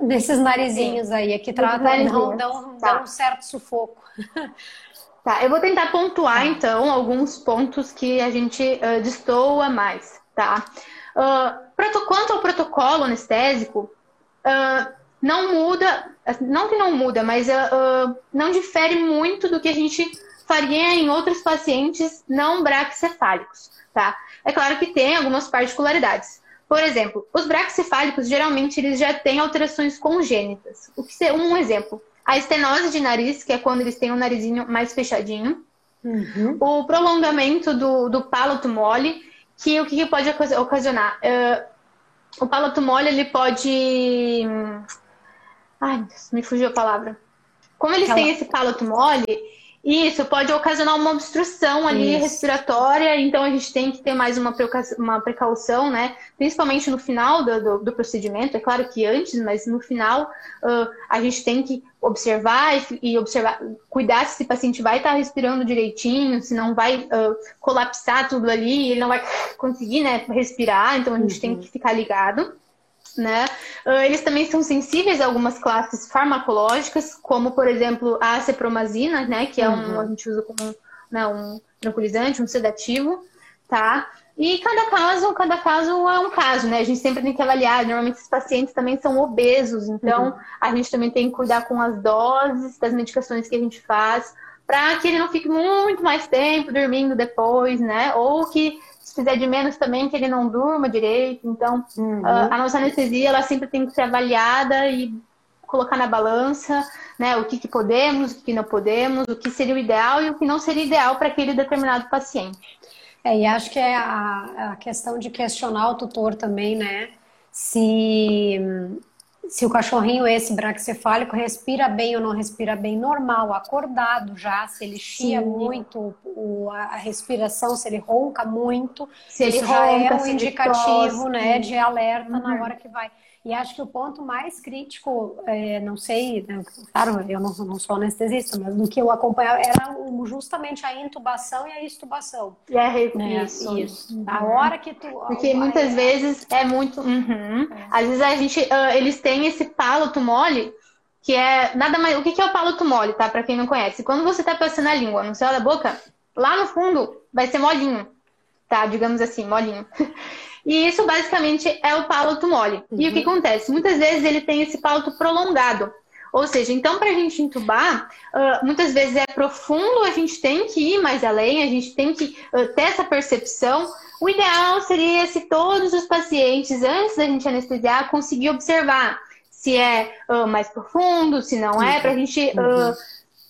desses narizinhos Sim. aí, que tratam, dão, dão, tá. dão um certo sufoco. Tá, eu vou tentar pontuar tá. então alguns pontos que a gente uh, destoa mais, tá? Uh, quanto ao protocolo anestésico, uh, não muda, não que não muda, mas uh, não difere muito do que a gente faria em outros pacientes não braquicefálicos, tá? É claro que tem algumas particularidades. Por exemplo, os braquicefálicos geralmente eles já têm alterações congênitas. O que um exemplo, a estenose de nariz, que é quando eles têm o um narizinho mais fechadinho, uhum. o prolongamento do, do palato mole, que o que pode ocasionar? Uh, o palato mole, ele pode... Ai, me fugiu a palavra. Como eles Aquela... têm esse palato mole, isso pode ocasionar uma obstrução ali Isso. respiratória, então a gente tem que ter mais uma, uma precaução, né? Principalmente no final do, do, do, procedimento, é claro que antes, mas no final uh, a gente tem que observar e, e, observar, cuidar se esse paciente vai estar respirando direitinho, se não vai uh, colapsar tudo ali, ele não vai conseguir né, respirar, então a gente uhum. tem que ficar ligado. Né? Ah, eles também são sensíveis a algumas classes farmacológicas, como, por exemplo, a cepromazina, né? Que é um, uhum. a gente usa como né, um tranquilizante, um sedativo, tá? E cada caso, cada caso é um caso, né? A gente sempre tem que avaliar. Normalmente esses pacientes também são obesos, então uhum. a gente também tem que cuidar com as doses das medicações que a gente faz, para que ele não fique muito mais tempo dormindo depois, né? Ou que se fizer de menos também, que ele não durma direito. Então, uhum. a nossa anestesia, ela sempre tem que ser avaliada e colocar na balança, né? O que, que podemos, o que não podemos, o que seria o ideal e o que não seria ideal para aquele determinado paciente. É, e acho que é a, a questão de questionar o tutor também, né? Se, se o cachorrinho esse braxcefálico respira bem ou não respira bem, normal, acordado já, se ele chia Sim. muito o, a respiração, se ele ronca muito, se ele já ronca, é um indicativo, né, de alerta uhum. na hora que vai. E acho que o ponto mais crítico, é, não sei, né, claro, eu não, não, sou anestesista, mas do que eu acompanhava era justamente a intubação e a extubação. E a né? isso. isso. Uhum. A hora que tu. Porque muitas é... vezes é muito. Uhum. É. Às vezes a gente. Uh, eles têm esse palato mole. Que é nada mais. O que é o palato mole, tá? Pra quem não conhece. Quando você tá passando a língua no céu da boca, lá no fundo vai ser molinho. Tá? Digamos assim, molinho. E isso basicamente é o palato mole. Uhum. E o que uhum. acontece? Muitas vezes ele tem esse palato prolongado. Ou seja, então para a gente entubar, uh, muitas vezes é profundo, a gente tem que ir mais além, a gente tem que uh, ter essa percepção. O ideal seria se todos os pacientes, antes da gente anestesiar, conseguir observar se é uh, mais profundo, se não é, para a gente uhum.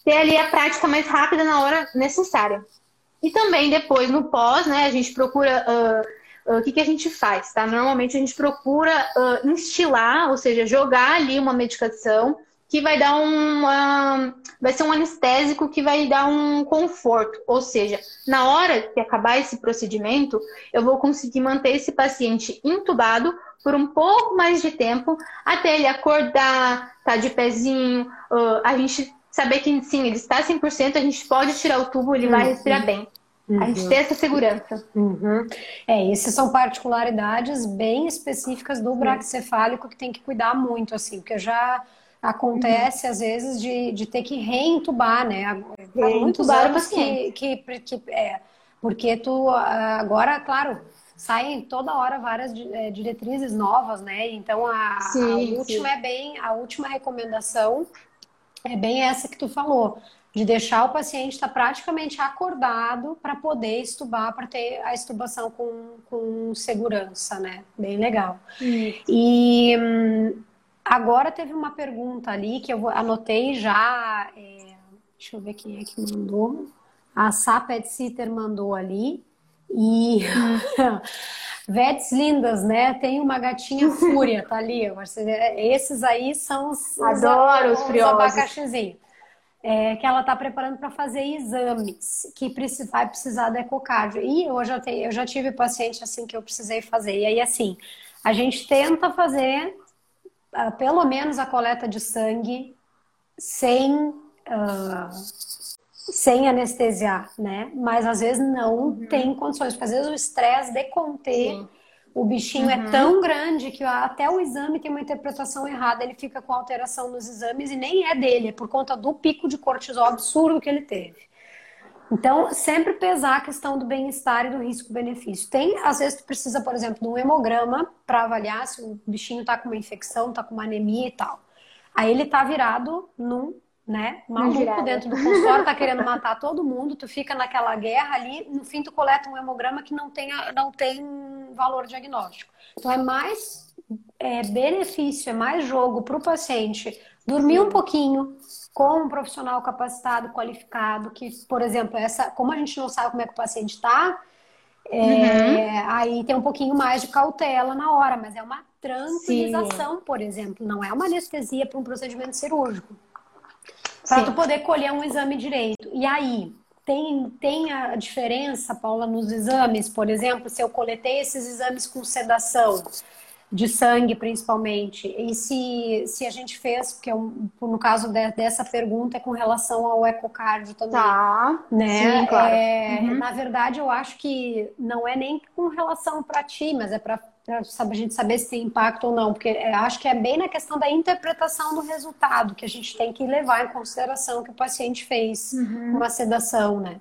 ter ali a prática mais rápida na hora necessária. E também depois, no pós, né, a gente procura o que, que a gente faz, tá? Normalmente a gente procura uh, instilar, ou seja, jogar ali uma medicação que vai dar uma. Vai ser um anestésico que vai dar um conforto. Ou seja, na hora que acabar esse procedimento, eu vou conseguir manter esse paciente intubado por um pouco mais de tempo, até ele acordar, tá de pezinho, uh, a gente saber que sim, ele está 100%, a gente pode tirar o tubo, ele vai respirar bem. Uhum. A gente tem essa segurança. Uhum. É, essas são particularidades bem específicas do braquicefálico que tem que cuidar muito, assim, porque já acontece uhum. às vezes de, de ter que reentubar, né? muitos anos que, que, que é, porque tu agora, claro, saem toda hora várias é, diretrizes novas, né? Então a, sim, a última sim. é bem, a última recomendação é bem essa que tu falou de deixar o paciente estar praticamente acordado para poder estubar, para ter a estubação com, com segurança, né? Bem legal. E hum, agora teve uma pergunta ali que eu anotei já. É, deixa eu ver quem é que mandou. A Sapet Sitter mandou ali. E Vets lindas, né? Tem uma gatinha fúria, tá ali. Esses aí são os, Adoro os, os, os abacaxizinhos é, que ela está preparando para fazer exames que vai precisar da ecocardio. E eu já, tenho, eu já tive paciente assim que eu precisei fazer. E aí, assim, a gente tenta fazer uh, pelo menos a coleta de sangue sem, uh, sem anestesiar, né? Mas às vezes não uhum. tem condições, porque às vezes o estresse de conter. Sim o bichinho é uhum. é tão grande que até o exame tem uma interpretação errada, ele fica com alteração nos exames e nem é dele, é por conta do pico de cortisol absurdo que ele teve. Então, sempre pesar a questão do bem-estar e do risco-benefício. Tem, às vezes, tu precisa, por exemplo, de um hemograma para avaliar se o bichinho está com uma infecção, está com uma anemia e tal. Aí ele está virado num né? Maluco dentro do consultório, tá querendo matar todo mundo, tu fica naquela guerra ali, no fim tu coleta um hemograma que não tem, não tem valor diagnóstico. Então é mais é, benefício, é mais jogo para o paciente dormir um pouquinho com um profissional capacitado, qualificado, que, por exemplo, essa, como a gente não sabe como é que o paciente está, é, uhum. aí tem um pouquinho mais de cautela na hora, mas é uma tranquilização, Sim. por exemplo, não é uma anestesia para um procedimento cirúrgico para tu poder colher um exame direito. E aí, tem, tem a diferença, Paula, nos exames, por exemplo, se eu coletei esses exames com sedação, de sangue principalmente, e se, se a gente fez, porque eu, no caso de, dessa pergunta é com relação ao ecocardio também. Tá. Né? Sim, claro. É, uhum. Na verdade, eu acho que não é nem com relação para ti, mas é para para a gente saber se tem impacto ou não, porque é, acho que é bem na questão da interpretação do resultado que a gente tem que levar em consideração que o paciente fez uhum. uma sedação, né?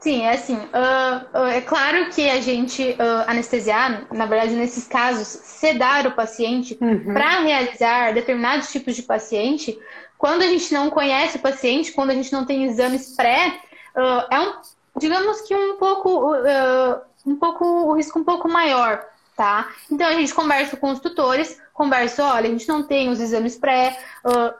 Sim, é assim. Uh, uh, é claro que a gente uh, anestesiar, na verdade, nesses casos, sedar o paciente uhum. para realizar determinados tipos de paciente, quando a gente não conhece o paciente, quando a gente não tem exames pré, é um, digamos que um pouco um pouco, o risco um pouco maior, tá? Então a gente conversa com os tutores, conversa, olha, a gente não tem os exames pré, uh,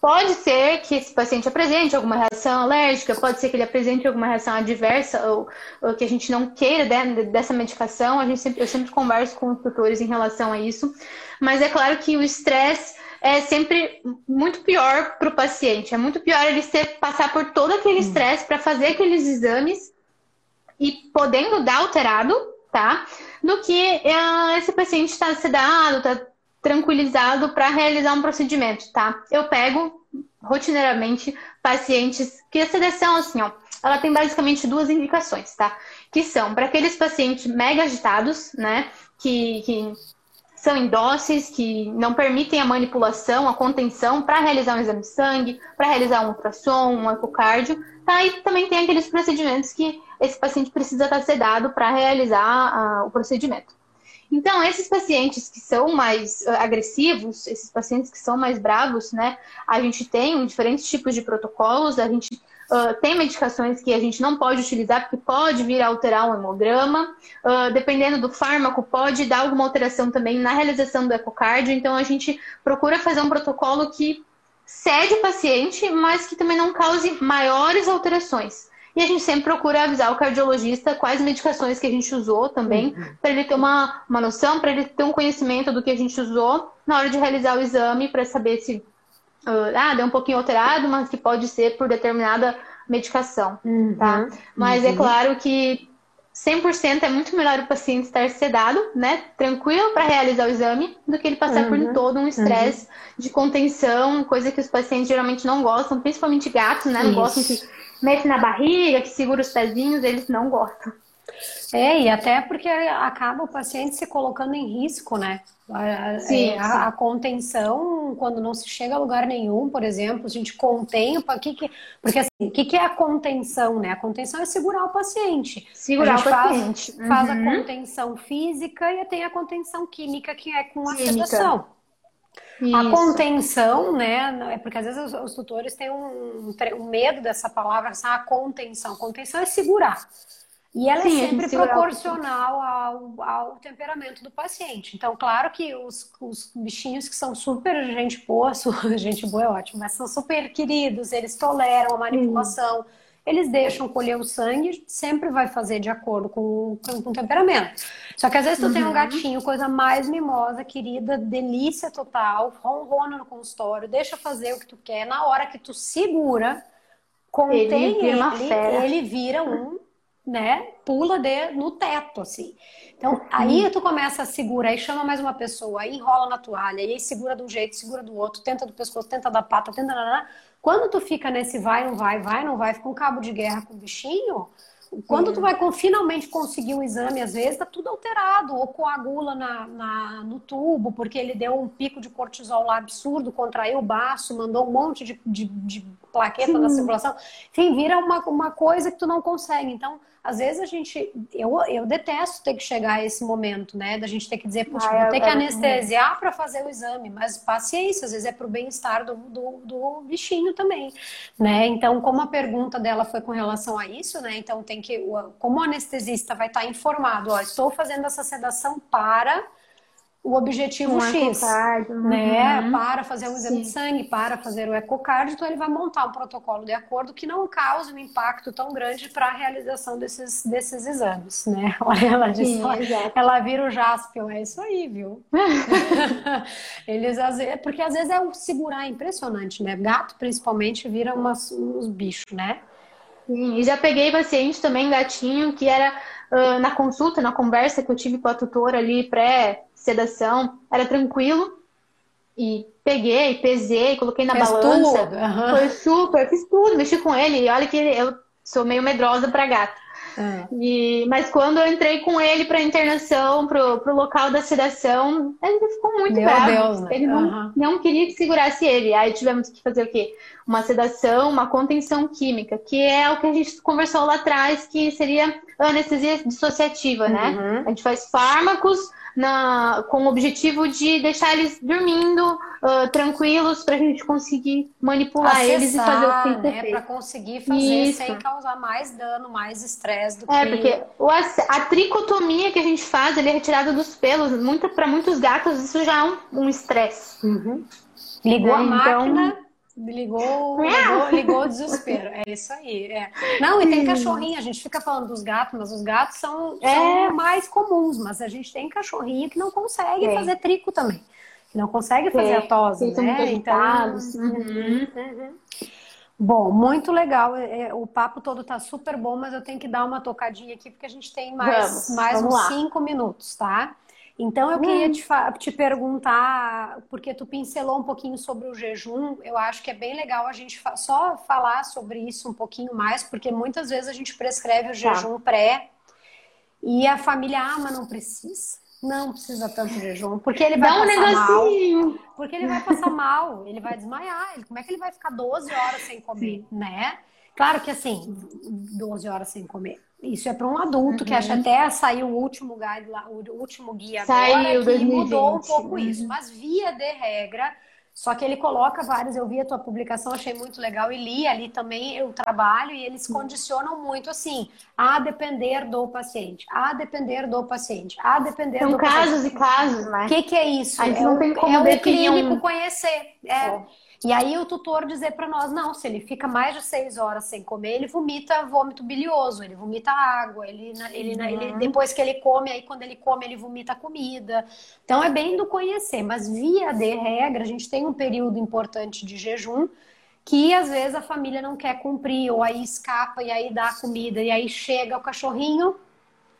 pode ser que esse paciente apresente alguma reação alérgica, pode ser que ele apresente alguma reação adversa ou, ou que a gente não queira de, dessa medicação, a gente sempre, eu sempre converso com os tutores em relação a isso, mas é claro que o estresse é sempre muito pior para o paciente. É muito pior ele ser, passar por todo aquele estresse para fazer aqueles exames e podendo dar alterado, tá? Do que uh, esse paciente está sedado, está tranquilizado para realizar um procedimento, tá? Eu pego rotineiramente pacientes que a sedação, assim, ó, ela tem basicamente duas indicações, tá? Que são para aqueles pacientes mega agitados, né? Que, que são indóceis, que não permitem a manipulação, a contenção para realizar um exame de sangue, para realizar um ultrassom, um ecocardio, tá? E também tem aqueles procedimentos que esse paciente precisa estar sedado para realizar uh, o procedimento. Então, esses pacientes que são mais uh, agressivos, esses pacientes que são mais bravos, né, a gente tem diferentes tipos de protocolos, a gente uh, tem medicações que a gente não pode utilizar porque pode vir a alterar o hemograma, uh, dependendo do fármaco, pode dar alguma alteração também na realização do ecocardio, então a gente procura fazer um protocolo que cede o paciente, mas que também não cause maiores alterações. E a gente sempre procura avisar o cardiologista quais medicações que a gente usou também, uhum. para ele ter uma, uma noção, para ele ter um conhecimento do que a gente usou na hora de realizar o exame, para saber se uh, ah, deu um pouquinho alterado, mas que pode ser por determinada medicação, uhum. tá? Mas é uhum. é claro que 100% é muito melhor o paciente estar sedado, né, tranquilo para realizar o exame, do que ele passar por uhum. todo um estresse uhum. de contenção, coisa que os pacientes geralmente não gostam, principalmente gatos, né, não Isso. gostam que mete na barriga, que segura os pezinhos, eles não gostam. É, e até porque acaba o paciente se colocando em risco, né? A, sim, é, a, a, contenção, quando não se chega a lugar nenhum, por exemplo, a gente contém, o que que, porque assim, o que, que é a contenção, né? A contenção é segurar o paciente. Segurar o paciente. Faz, uhum. faz a contenção física e tem a contenção química, que é com a química. sedação. Isso. A contenção, né? É porque às vezes os, os tutores têm um, um, medo dessa palavra, a contenção. Contenção é segurar. E ela é Sim, é sempre proporcional ao, ao temperamento do paciente. Então, claro que os, os bichinhos que são super gente boa, gente boa é ótimo, mas são super queridos, eles toleram a manipulação, eles deixam colher o sangue, sempre vai fazer de acordo com, com, com o temperamento. Só que às vezes tu uhum. tem um uhum. gatinho, coisa mais mimosa, querida, delícia total, ronrona no consultório, deixa fazer o que tu quer, na hora que tu segura, contém ele, ele, ele vira um né, pula de, no teto, assim. Então, aí tu começa a segurar, aí chama mais uma pessoa, aí enrola na toalha, aí segura de um jeito, segura do outro, tenta do pescoço, tenta da pata, tenta... Quando tu fica nesse vai, não vai, vai, não vai, fica um cabo de guerra com o bichinho, quando tu vai finalmente conseguir o exame, às vezes tá tudo alterado, ou coagula na, na, no tubo, porque ele deu um pico de cortisol lá absurdo, contraiu o baço, mandou um monte de, de, de plaqueta Sim. na circulação. Enfim, vira uma, uma coisa que tu não consegue. Então, às vezes a gente. Eu, eu detesto ter que chegar a esse momento, né? Da gente ter que dizer, puxa, ah, vou ter que anestesiar para fazer o exame. Mas paciência, às vezes é para o bem-estar do, do, do, bichinho também, né? Então, como a pergunta dela foi com relação a isso, né? Então, tem que. Como o anestesista vai estar informado, ó, estou fazendo essa sedação para o objetivo um X, né? Uhum. Para fazer um exame Sim. de sangue, para fazer o ecocardio, então ele vai montar um protocolo de acordo que não cause um impacto tão grande para a realização desses, desses exames, né? Olha, ela disse, Sim, ela, ela, vira o Jaspion, é isso aí, viu? Eles, às vezes, porque às vezes é o segurar, é impressionante, né? Gato, principalmente, vira umas, uns bichos, né? Sim, e já peguei paciente também, gatinho, que era uh, na consulta, na conversa que eu tive com a tutora ali pré sedação, era tranquilo. E peguei, pesei, coloquei na Fez balança. Uhum. Foi super, fiz tudo, mexi com ele. E olha que eu sou meio medrosa para gato. É. E, mas quando eu entrei com ele para internação, pro, pro local da sedação, ele ficou muito Meu bravo. Deus, né? Ele não, uhum. não queria que segurasse ele. Aí tivemos que fazer o quê? Uma sedação, uma contenção química, que é o que a gente conversou lá atrás, que seria anestesia dissociativa, né? Uhum. A gente faz fármacos na, com o objetivo de deixar eles dormindo uh, tranquilos para a gente conseguir manipular Acessar, eles e fazer o que tem que né? Para conseguir fazer Isso. sem causar mais dano, mais estresse do é, que. É, porque a tricotomia que a gente faz, ele é retirada dos pelos. Para muitos gatos, isso já é um estresse. Um uhum. Ligou a então, máquina. Ligou, ligou, ligou o desespero. É isso aí. É. Não, e tem cachorrinho, a gente fica falando dos gatos, mas os gatos são, é. são mais comuns, mas a gente tem cachorrinho que não consegue é. fazer trico também. Que não consegue fazer a tosa, né? Então, uhum, uhum. Bom, muito legal. É, o papo todo tá super bom, mas eu tenho que dar uma tocadinha aqui, porque a gente tem mais, vamos, mais vamos uns lá. cinco minutos, tá? Então eu queria hum. te, te, perguntar, porque tu pincelou um pouquinho sobre o jejum, eu acho que é bem legal a gente fa só falar sobre isso um pouquinho mais, porque muitas vezes a gente prescreve o tá. jejum tá. pré e a família, ah, mas não precisa. Não precisa tanto de jejum, porque ele vai Dá um passar negocinho. mal. Porque ele vai passar mal, ele vai desmaiar. Ele, como é que ele vai ficar 12 horas sem comer, Sim. né? Claro que assim, 12 horas sem comer. Isso é para um adulto, uhum. que acho até saiu o último guide lá, o último guia saiu agora, que 2020. mudou um pouco uhum. isso. Mas via de regra, só que ele coloca vários, eu vi a tua publicação, achei muito legal e li ali também o trabalho e eles condicionam muito assim, a depender do paciente, a depender do paciente, a depender São do casos paciente. e casos, né? O que, que é isso? A gente é não tem como é o clínico um... conhecer. É. é. E aí o tutor dizer para nós, não, se ele fica mais de seis horas sem comer, ele vomita vômito bilioso, ele vomita água, ele, ele, uhum. ele, depois que ele come, aí quando ele come, ele vomita comida. Então é bem do conhecer, mas via de regra, a gente tem um período importante de jejum que às vezes a família não quer cumprir, ou aí escapa e aí dá comida, e aí chega o cachorrinho,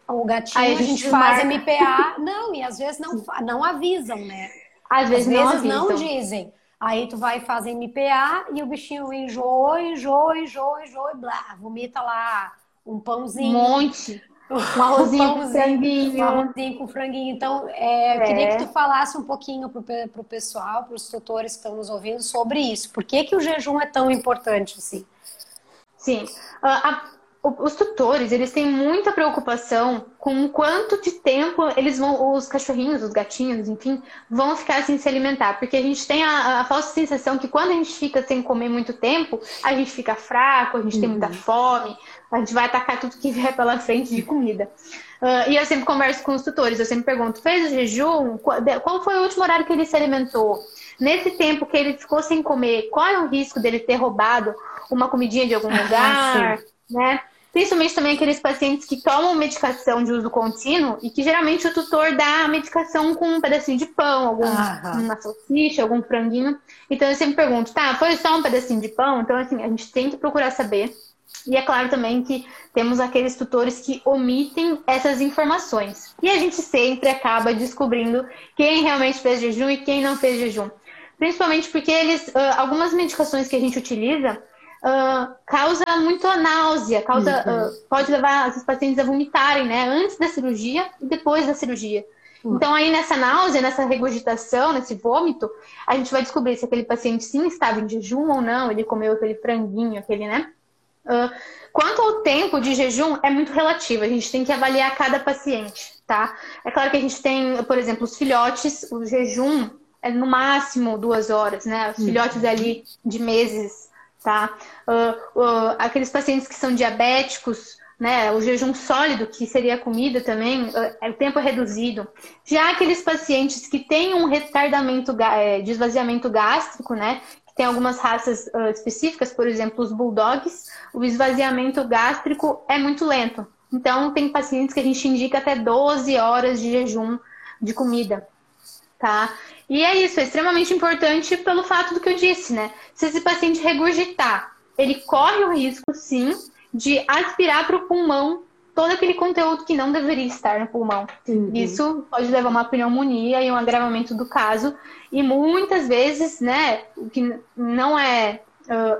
o gatinho, aí a gente, a gente faz marca. MPA, não, e às vezes não, não avisam, né? Às vezes, às vezes não, não dizem. Aí tu vai fazer MPA e o bichinho enjoa, enjoa, enjoa, enjoa, e blá, vomita lá um pãozinho. Um monte. Um arrozinho um com franguinho. Um arrozinho com franguinho. Então, é, eu é. queria que tu falasse um pouquinho pro, pro pessoal, para os tutores que estão nos ouvindo, sobre isso. Por que, que o jejum é tão importante assim? Sim. Uh, a os tutores, eles têm muita preocupação com quanto de tempo eles vão, os cachorrinhos, os gatinhos, enfim, vão ficar sem se alimentar. Porque a gente tem a, a falsa sensação que quando a gente fica sem comer muito tempo, a gente fica fraco, a gente uhum. tem muita uhum. fome, a gente vai atacar tudo que vier pela frente de comida. Uh, e eu sempre converso com os tutores, eu sempre pergunto, fez o jejum? Qual foi o último horário que ele se alimentou? Nesse tempo que ele ficou sem comer, qual é o risco dele ter roubado uma comidinha de algum lugar? Ah, né? Principalmente também aqueles pacientes que tomam medicação de uso contínuo e que geralmente o tutor dá a medicação com um pedacinho de pão, alguma salsicha, algum franguinho. Então eu sempre pergunto, tá, foi só um pedacinho de pão? Então, assim, a gente tem que procurar saber. E é claro também que temos aqueles tutores que omitem essas informações. E a gente sempre acaba descobrindo quem realmente fez jejum e quem não fez jejum. Principalmente porque eles, algumas medicações que a gente utiliza, uh, causa muita náusea, causa, uhum. uh, pode levar os pacientes a vomitarem, né? Antes da cirurgia e depois da cirurgia. Uhum. Então, aí nessa náusea, nessa regurgitação, nesse vômito, a gente vai descobrir se aquele paciente sim estava em jejum ou não, ele comeu aquele franguinho, aquele, né? Uh, quanto ao tempo de jejum, é muito relativo, a gente tem que avaliar cada paciente, tá? É claro que a gente tem, por exemplo, os filhotes, o jejum é no máximo duas horas, né? Os uhum. filhotes ali de meses tá? Uh, uh, aqueles pacientes que são diabéticos, né? O jejum sólido, que seria a comida também, uh, o tempo é reduzido. Já aqueles pacientes que têm um retardamento é, de esvaziamento gástrico, né? Que tem algumas raças específicas, por exemplo, os bulldogs, o esvaziamento gástrico é muito lento. Então, tem pacientes que a gente indica até 12 horas de jejum de comida, tá? E é isso, é extremamente importante pelo fato do que eu disse, né? Se esse paciente regurgitar, ele corre o risco, sim, de aspirar para o pulmão todo aquele conteúdo que não deveria estar no pulmão. Uhum. Isso pode levar a uma pneumonia e um agravamento do caso. E muitas vezes, né, o que não é,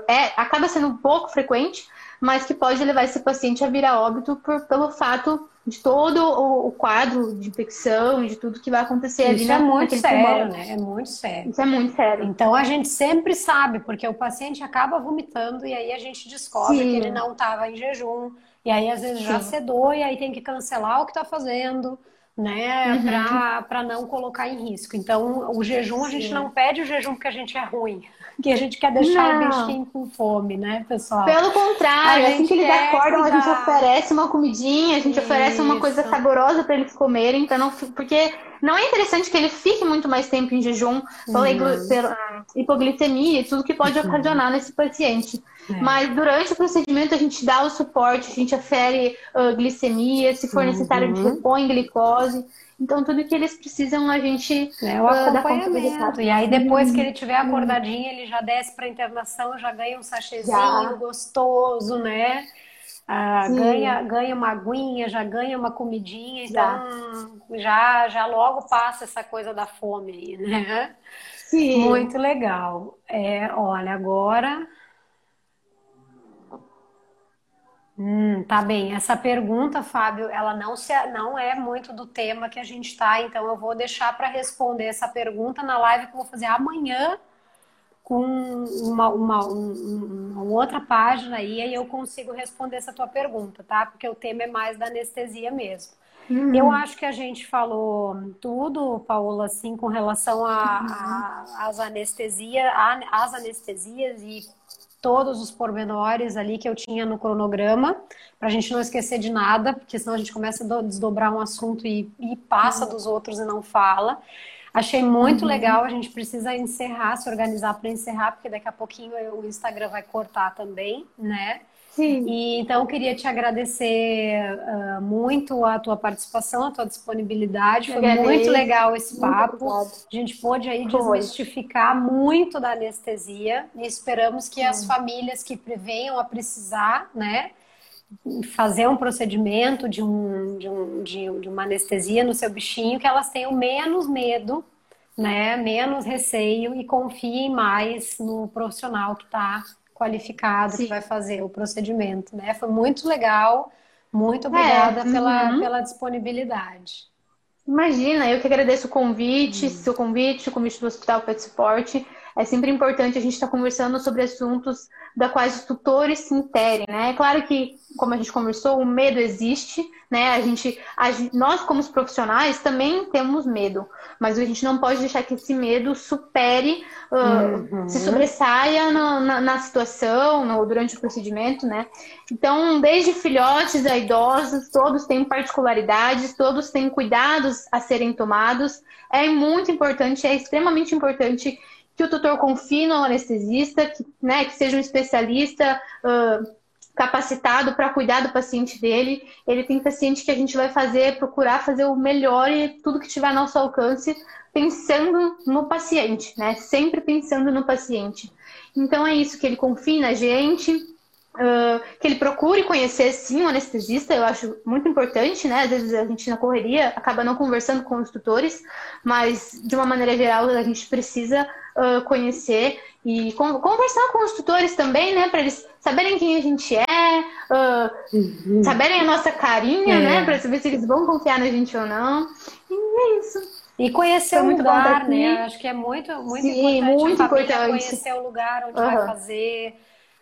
é acaba sendo um pouco frequente, mas que pode levar esse paciente a vir a óbito por, pelo fato de todo o, quadro de infecção e de tudo que vai acontecer Isso ali Isso é muito sério, né? É muito sério. Isso é muito sério. Então a gente sempre sabe, porque o paciente acaba vomitando e aí a gente descobre Sim. que ele não estava em jejum. E aí às vezes Sim. já sedou e aí tem que cancelar o que está fazendo né, uhum. para não colocar em risco. Então, o jejum, a gente não pede o jejum porque a gente é ruim, que a gente quer deixar não. o bichinho com fome, né, pessoal? Pelo contrário, assim que eles acordam, cuidar. a gente oferece uma comidinha, a gente Isso. oferece uma coisa saborosa para eles comerem, para não porque não é interessante que ele fique muito mais tempo em jejum pela, uhum. hipoglicemia e tudo que pode uhum. ocasionar nesse paciente. É. Mas durante o procedimento a gente dá o suporte, a gente afere uh, glicemia, se for uhum. necessário a gente repõe glicose. Então, tudo que eles precisam, a gente é, o acompanhamento. E aí, depois que ele tiver acordadinho, ele já desce para internação, já ganha um sachêzinho já. gostoso, né? Ah, ganha, ganha uma aguinha, já ganha uma comidinha, então já. já, já logo passa essa coisa da fome aí, né? Sim. Muito legal. É, olha, agora. Hum, tá bem. Essa pergunta, Fábio, ela não, se, não é muito do tema que a gente está, então eu vou deixar para responder essa pergunta na live que eu vou fazer amanhã com uma, uma, uma, outra página aí, aí eu consigo responder essa tua pergunta, tá? Porque o tema é mais da anestesia mesmo. Uhum. Eu acho que a gente falou tudo, Paula, assim, com relação às uhum. anestesia, as anestesias e todos os pormenores ali que eu tinha no cronograma, para a gente não esquecer de nada, porque senão a gente começa a desdobrar um assunto e, e passa uhum. dos outros e não fala. Achei muito uhum. legal, a gente precisa encerrar, se organizar para encerrar, porque daqui a pouquinho o Instagram vai cortar também, né? Sim. E então queria te agradecer uh, muito a tua participação, a tua disponibilidade. Foi muito legal esse papo. A gente pôde aí desmistificar muito da anestesia e esperamos que Sim. as famílias que venham a precisar, né? fazer um procedimento de, um, de, um, de, de uma anestesia no seu bichinho, que elas tenham menos medo, né, menos receio e confiem mais no profissional que está qualificado, Sim. que vai fazer o procedimento. Né? Foi muito legal, muito obrigada é, pela, uhum. pela disponibilidade. Imagina, eu que agradeço o convite, uhum. seu convite, o convite do Hospital Pet Support. É sempre importante a gente estar tá conversando sobre assuntos da quais os tutores se interem, né? É claro que, como a gente conversou, o medo existe, né? A gente, a, nós como profissionais também temos medo, mas a gente não pode deixar que esse medo supere, uh, uhum. se sobressaia no, na, na, situação, no, durante o procedimento, né? Então, desde filhotes a idosos, todos têm particularidades, todos têm cuidados a serem tomados. É muito importante, é extremamente importante que o tutor confie no anestesista, que, né, que seja um especialista uh, capacitado para cuidar do paciente dele. Ele tem paciente que a gente vai fazer, procurar fazer o melhor e tudo que tiver ao nosso alcance, pensando no paciente, né? Sempre pensando no paciente. Então é isso, que ele confie na gente, Uh, que ele procure conhecer sim o anestesista, eu acho muito importante, né? Às vezes a gente na correria acaba não conversando com os tutores, mas de uma maneira geral a gente precisa uh, conhecer e con conversar com os tutores também, né? Para eles saberem quem a gente é, uh, uhum. saberem a nossa carinha, é. né? Para saber se eles vão confiar na gente ou não. E é isso. E conhecer o lugar, né? Acho que é muito, muito Sim, importante muito importante. conhecer o lugar onde uhum. vai fazer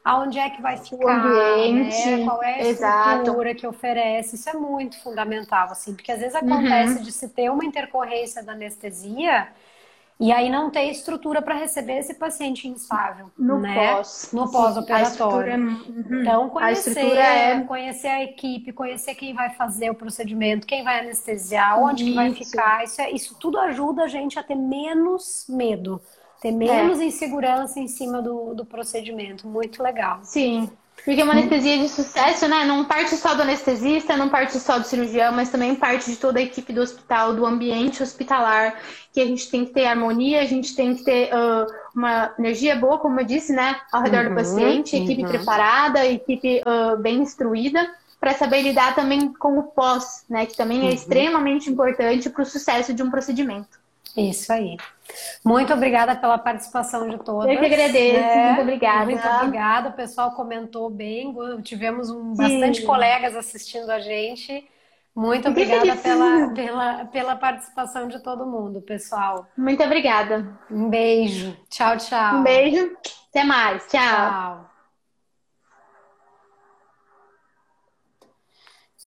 aonde é que vai ficar, o ambiente, né? qual é a estrutura Exato. que oferece. Isso é muito fundamental, assim, porque às vezes acontece uhum. de se ter uma intercorrência da anestesia e aí não ter estrutura para receber esse paciente instável, no né? Pós. No pós-operatório. É... Uhum. Então conhecer, é... conhecer a equipe, conhecer quem vai fazer o procedimento, quem vai anestesiar, onde isso. que vai ficar. Isso, é, isso tudo ajuda a gente a ter menos medo ter menos é. insegurança em cima do, do procedimento. Muito legal. Sim. Porque é uma anestesia de sucesso, né? Não parte só do anestesista, não parte só do cirurgião, mas também parte de toda a equipe do hospital, do ambiente hospitalar, que a gente tem que ter harmonia, a gente tem que ter uh, uma energia boa, como eu disse, né? Ao redor uhum, do paciente, equipe uhum. preparada, equipe uh, bem instruída, para saber lidar também com o pós, né? Que também é uhum. extremamente importante para o sucesso de um procedimento. Isso aí. Muito obrigada pela participação de todas. Eu que agradeço, é, muito obrigada. Muito obrigada, o pessoal comentou bem, tivemos um, bastante colegas assistindo a gente. Muito obrigada pela, pela, pela participação de todo mundo, pessoal. Muito obrigada. Um beijo. Tchau, tchau. Um beijo. Até mais. tchau. tchau.